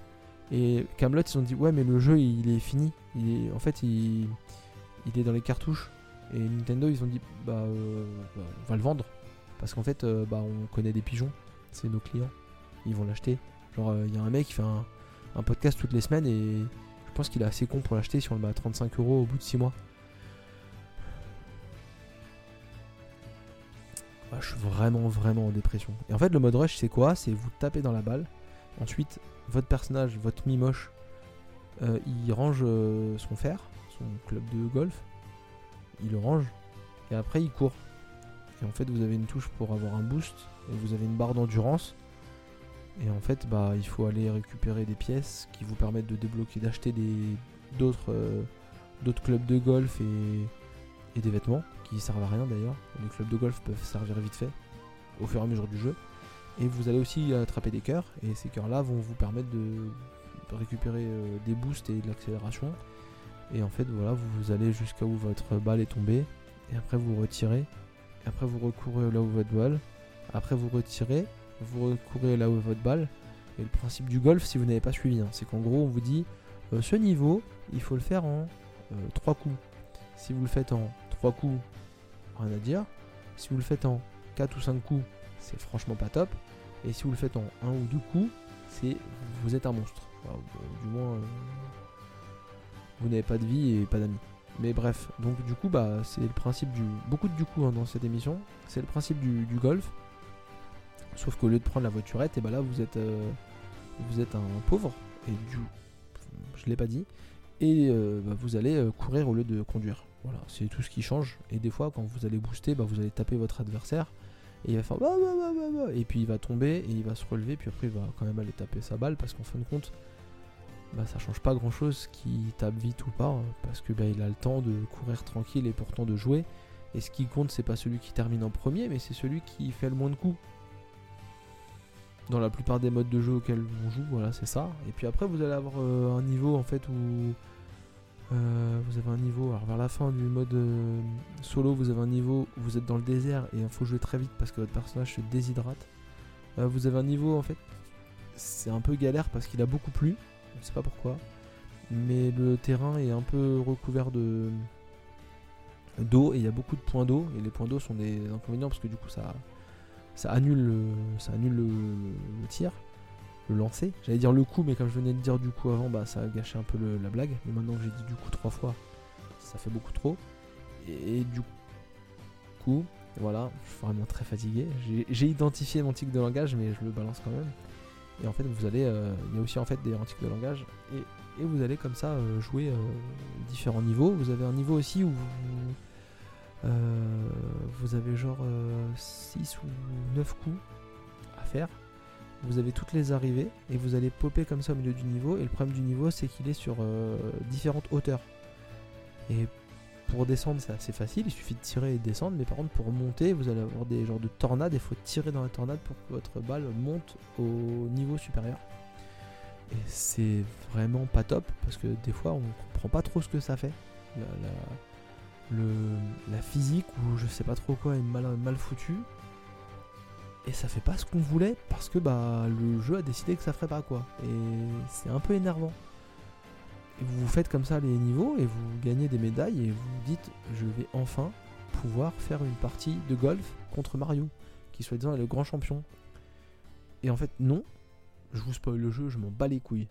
Et Camelot, ils ont dit, ouais, mais le jeu il est fini. Il est, en fait, il, est dans les cartouches. Et Nintendo, ils ont dit, bah, euh, bah, on va le vendre. Parce qu'en fait, euh, bah, on connaît des pigeons. C'est nos clients. Ils vont l'acheter. Genre, il y a un mec qui fait un, un podcast toutes les semaines et je pense qu'il est assez con pour l'acheter si on le met à 35 euros au bout de 6 mois. Ah, je suis vraiment, vraiment en dépression. Et en fait, le mode rush, c'est quoi? C'est vous tapez dans la balle. Ensuite, votre personnage, votre mi-moche, euh, il range euh, son fer, son club de golf. Il le range. Et après, il court. Et en fait, vous avez une touche pour avoir un boost. Et vous avez une barre d'endurance. Et en fait, bah, il faut aller récupérer des pièces qui vous permettent de débloquer, d'acheter euh, d'autres clubs de golf et, et des vêtements qui servent à rien d'ailleurs. Les clubs de golf peuvent servir vite fait au fur et à mesure du jeu. Et vous allez aussi attraper des cœurs, et ces cœurs-là vont vous permettre de récupérer euh, des boosts et de l'accélération. Et en fait, voilà, vous allez jusqu'à où votre balle est tombée, et après vous retirez, et après vous recourez là où votre balle, après vous retirez, vous recourez là où votre balle. Et le principe du golf, si vous n'avez pas suivi, hein, c'est qu'en gros, on vous dit euh, ce niveau, il faut le faire en 3 coups. Si vous le faites en 3 coups, rien à dire. Si vous le faites en 4 ou 5 coups, c'est franchement pas top. Et si vous le faites en 1 ou 2 coups, c'est vous êtes un monstre. du moins, euh, vous n'avez pas de vie et pas d'amis. Mais bref, donc du coup, bah, c'est le principe du. Beaucoup de du coup hein, dans cette émission. C'est le principe du, golf. Sauf qu'au lieu de prendre la voiturette, et bah là vous êtes, euh, vous êtes un pauvre. Et du. Je l'ai pas dit. Et euh, bah, vous allez courir au lieu de conduire. Voilà, c'est tout ce qui change. Et des fois, quand vous allez booster, bah, vous allez taper votre adversaire. Et il va faire bah, bah, et puis il va tomber et il va se relever. Puis après, il va quand même aller taper sa balle parce qu'en fin de compte, bah, ça change pas grand chose qui tape vite ou pas. Hein, parce que bah, il a le temps de courir tranquille et pourtant de jouer. Et ce qui compte, c'est pas celui qui termine en premier, mais c'est celui qui fait le moins de coups. Dans la plupart des modes de jeu auxquels on joue, voilà, c'est ça. Et puis après, vous allez avoir euh, un niveau en fait où euh, vous avez un niveau, alors vers la fin du mode euh, solo, vous avez un niveau où vous êtes dans le désert et il faut jouer très vite parce que votre personnage se déshydrate. Euh, vous avez un niveau en fait, c'est un peu galère parce qu'il a beaucoup plu, je sais pas pourquoi, mais le terrain est un peu recouvert de d'eau et il y a beaucoup de points d'eau et les points d'eau sont des inconvénients parce que du coup ça annule ça annule le tir le lancer. J'allais dire le coup, mais comme je venais de dire du coup avant, bah ça a gâché un peu la blague. Mais maintenant que j'ai dit du coup trois fois, ça fait beaucoup trop. Et, du coup, voilà, je suis vraiment très fatigué. J'ai identifié mon tic de langage, mais je le balance quand même. Et en fait, vous allez, euh, il y a aussi en fait des tics de langage, et, vous allez comme ça euh, jouer euh, différents niveaux. Vous avez un niveau aussi où vous, vous avez genre 6 ou 9 coups à faire vous avez toutes les arrivées et vous allez popper comme ça au milieu du niveau. Et le problème du niveau, c'est qu'il est sur euh, différentes hauteurs. Et pour descendre, c'est assez facile, il suffit de tirer et de descendre. Mais par contre, pour monter, vous allez avoir des genres de tornades. Il faut tirer dans la tornade pour que votre balle monte au niveau supérieur. Et c'est vraiment pas top parce que des fois, on comprend pas trop ce que ça fait. La, physique ou je sais pas trop quoi est mal, mal foutue et ça fait pas ce qu'on voulait parce que bah le jeu a décidé que ça ferait pas quoi. Et c'est un peu énervant. Et vous faites comme ça les niveaux et vous gagnez des médailles et vous dites je vais enfin pouvoir faire une partie de golf contre Mario, qui soi-disant est le grand champion. Et en fait non, je vous spoil le jeu, je m'en bats les couilles.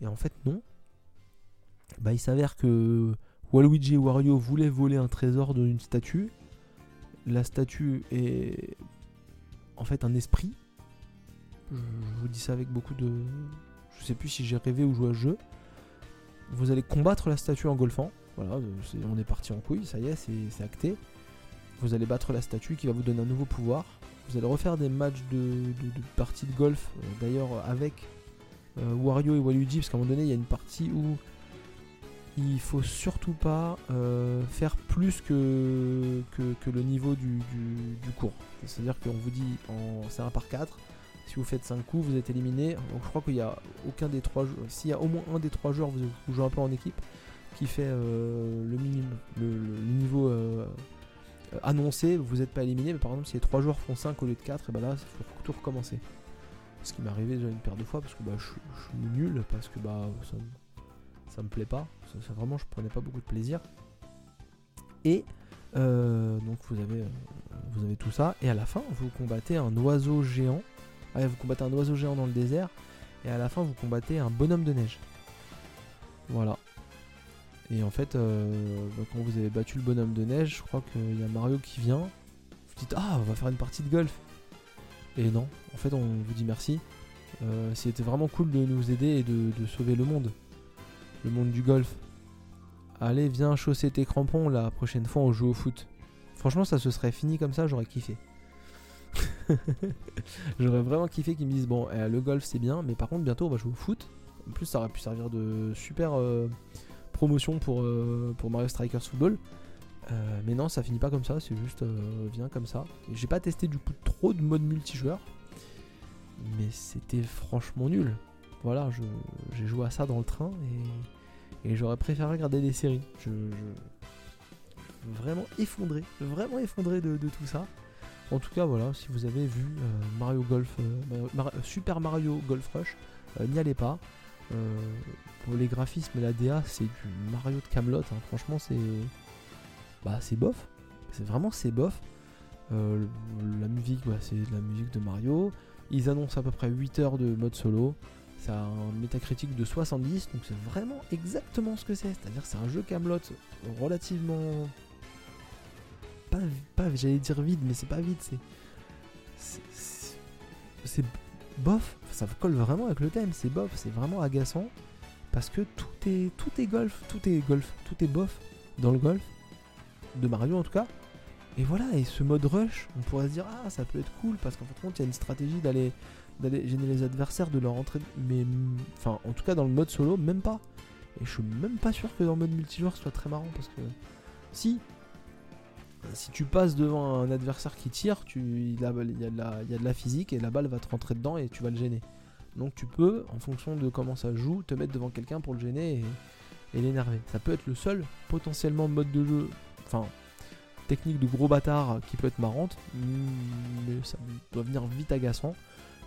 Et en fait non, bah il s'avère que Waluigi et Wario voulaient voler un trésor d'une statue. La statue est en fait un esprit. Je, vous dis ça avec beaucoup de. Je sais plus si j'ai rêvé ou joué à ce jeu. Vous allez combattre la statue en golfant. Voilà, on est parti en couille, ça y est, c'est acté. Vous allez battre la statue qui va vous donner un nouveau pouvoir. Vous allez refaire des matchs de, de, parties de golf, euh, d'ailleurs avec euh, Wario et Waluigi, parce qu'à un moment donné, il y a une partie où il faut surtout pas euh, faire plus que, que, le niveau du, cours. C'est-à-dire qu'on vous dit en c'est un par 4, si vous faites 5 coups, vous êtes éliminé. Donc je crois qu'il y a aucun des trois joueurs. S'il y a au moins un des trois joueurs, vous, jouez un peu en équipe, qui fait euh, le minimum, le, niveau euh, annoncé, vous n'êtes pas éliminé, mais par exemple si les 3 joueurs font 5 au lieu de 4, et bah là il faut tout recommencer. Ce qui m'est arrivé déjà une paire de fois parce que bah, je, suis nul, parce que bah ça me plaît pas, vraiment je prenais pas beaucoup de plaisir. Et euh, donc vous avez, euh, vous avez tout ça, et à la fin vous combattez un oiseau géant. Ah, vous combattez un oiseau géant dans le désert, et à la fin vous combattez un bonhomme de neige. Voilà. Et en fait, euh, bah, quand vous avez battu le bonhomme de neige, je crois qu'il y a Mario qui vient. Vous dites Ah, on va faire une partie de golf. Et non, en fait, on vous dit merci. Euh, C'était vraiment cool de nous aider et de, sauver le monde. Le monde du golf. Allez, viens chausser tes crampons, la prochaine fois on joue au foot. Franchement, ça se serait fini comme ça, j'aurais kiffé. j'aurais vraiment kiffé qu'ils me disent Bon, eh, le golf c'est bien, mais par contre, bientôt on va jouer au foot. En plus, ça aurait pu servir de super. Euh, promotion pour, euh, pour Mario Strikers Football. Euh, mais non, ça finit pas comme ça, c'est juste vient comme ça. J'ai pas testé du coup trop de mode multijoueur, mais c'était franchement nul. Voilà, j'ai joué à ça dans le train et, j'aurais préféré regarder des séries. Je, vraiment effondré, vraiment effondré de, tout ça. En tout cas, voilà, si vous avez vu Mario Golf, Super Mario Golf Rush, n'y allez pas. Euh, pour les graphismes et la DA, c'est du Mario de Camelot. Hein. Franchement, c'est bah c'est bof. C'est vraiment c'est bof. Euh, la musique, c'est de la musique de Mario. Ils annoncent à peu près 8 heures de mode solo. A un métacritique de 70, donc c'est vraiment exactement ce que c'est. C'est-à-dire c'est un jeu Camelot relativement pas, pas j'allais dire vide, mais c'est pas vide. C'est c'est bof, ça colle vraiment avec le thème, c'est bof, c'est vraiment agaçant parce que tout est tout est golf, tout est golf, tout est bof dans le golf de Mario en tout cas. Et voilà, et ce mode rush, on pourrait se dire ah ça peut être cool parce qu'en fait il y a une stratégie d'aller d'aller gêner les adversaires, de leur entrer mais enfin en tout cas dans le mode solo même pas. Et je suis même pas sûr que dans le mode multijoueur ce soit très marrant parce que si si tu passes devant un adversaire qui tire, tu, il, y a de la, physique et la balle va te rentrer dedans et tu vas le gêner. Donc tu peux, en fonction de comment ça joue, te mettre devant quelqu'un pour le gêner et, l'énerver. Ça peut être le seul potentiellement mode de jeu, enfin technique de gros bâtard qui peut être marrante, mais ça doit venir vite agaçant.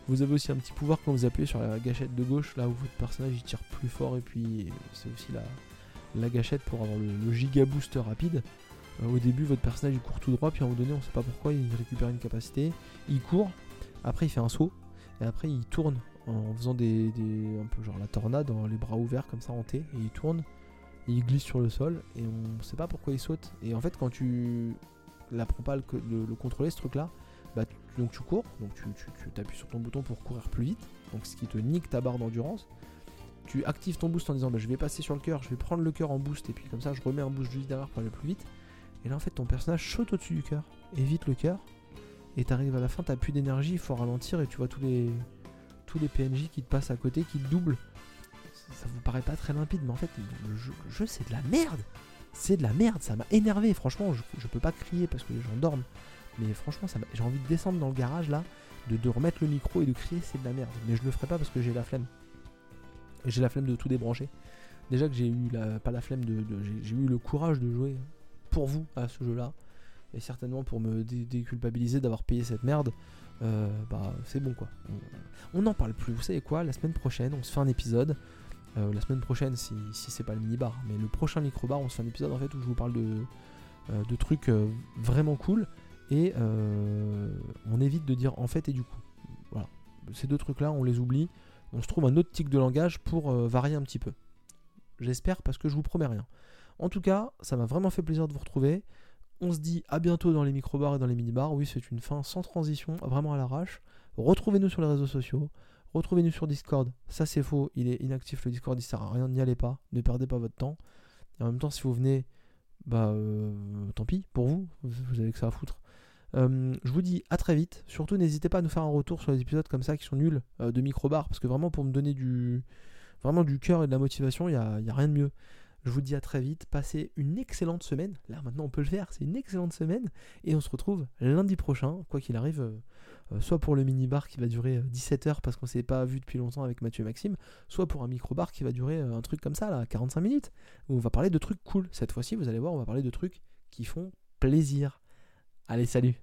Vous avez aussi un petit pouvoir quand vous appuyez sur la gâchette de gauche, là où votre personnage il tire plus fort et puis c'est aussi la, gâchette pour avoir le, le giga rapide. Euh, au début, votre personnage il court tout droit, puis à un moment donné, on sait pas pourquoi, il récupère une capacité, il court, après il fait un saut, et après il tourne en faisant des, un peu genre la tornade, les bras ouverts comme ça en T, et il tourne, il glisse sur le sol, et on sait pas pourquoi il saute. Et en fait, quand tu l'apprends pas le, le, contrôler ce truc là, bah, donc tu cours, donc tu, tu, appuies sur ton bouton pour courir plus vite, donc ce qui te nique ta barre d'endurance. Tu actives ton boost en disant bah, je vais passer sur le cœur, je vais prendre le cœur en boost et puis comme ça je remets un boost juste derrière pour aller plus vite. Et là, en fait, ton personnage saute au-dessus du cœur, évite le cœur, et t'arrives à la fin, t'as plus d'énergie, il faut ralentir, et tu vois tous les, tous les PNJ qui te passent à côté, qui te doublent. Ça vous paraît pas très limpide, mais en fait, le jeu, c'est de la merde C'est de la merde, ça m'a énervé, franchement, je, peux pas crier parce que les gens dorment, mais franchement, j'ai envie de descendre dans le garage là, de, de remettre le micro et de crier, c'est de la merde. Mais je le ferai pas parce que j'ai la flemme. J'ai la flemme de tout débrancher. Déjà que j'ai eu la, pas la flemme de j'ai eu le courage de jouer pour vous à ce jeu-là, et certainement pour me déculpabiliser d'avoir payé cette merde, euh, bah c'est bon quoi. On n'en parle plus. Vous savez quoi? La semaine prochaine, on se fait un épisode. Euh, la semaine prochaine, si, c'est pas le mini-bar, mais le prochain micro-bar, on se fait un épisode en fait où je vous parle de, euh, de trucs vraiment cool et on évite de dire en fait et du coup. Voilà. Ces deux trucs-là, on les oublie. On se trouve un autre tic de langage pour varier un petit peu. J'espère parce que je vous promets rien. En tout cas, ça m'a vraiment fait plaisir de vous retrouver. On se dit à bientôt dans les micro-bars et dans les mini-bars. Oui, c'est une fin sans transition, vraiment à l'arrache. Retrouvez-nous sur les réseaux sociaux. Retrouvez-nous sur Discord. Ça, c'est faux. Il est inactif le Discord. Il sert à rien. N'y allez pas. Ne perdez pas votre temps. Et en même temps, si vous venez, bah euh, tant pis pour vous. Vous avez que ça à foutre. Euh, je vous dis à très vite. Surtout, n'hésitez pas à nous faire un retour sur les épisodes comme ça qui sont nuls euh, de micro-bars. Parce que vraiment, pour me donner du, vraiment du cœur et de la motivation, il n'y a, y a rien de mieux. Je vous dis à très vite, passez une excellente semaine. Là maintenant on peut le faire, c'est une excellente semaine. Et on se retrouve lundi prochain, quoi qu'il arrive, euh, soit pour le mini-bar qui va durer 17 euh, heures parce qu'on s'est pas vu depuis longtemps avec Mathieu et Maxime, soit pour un micro-bar qui va durer un truc comme ça, là, 45 minutes, on va parler de trucs cool. Cette fois-ci, vous allez voir, on va parler de trucs qui font plaisir. Allez, salut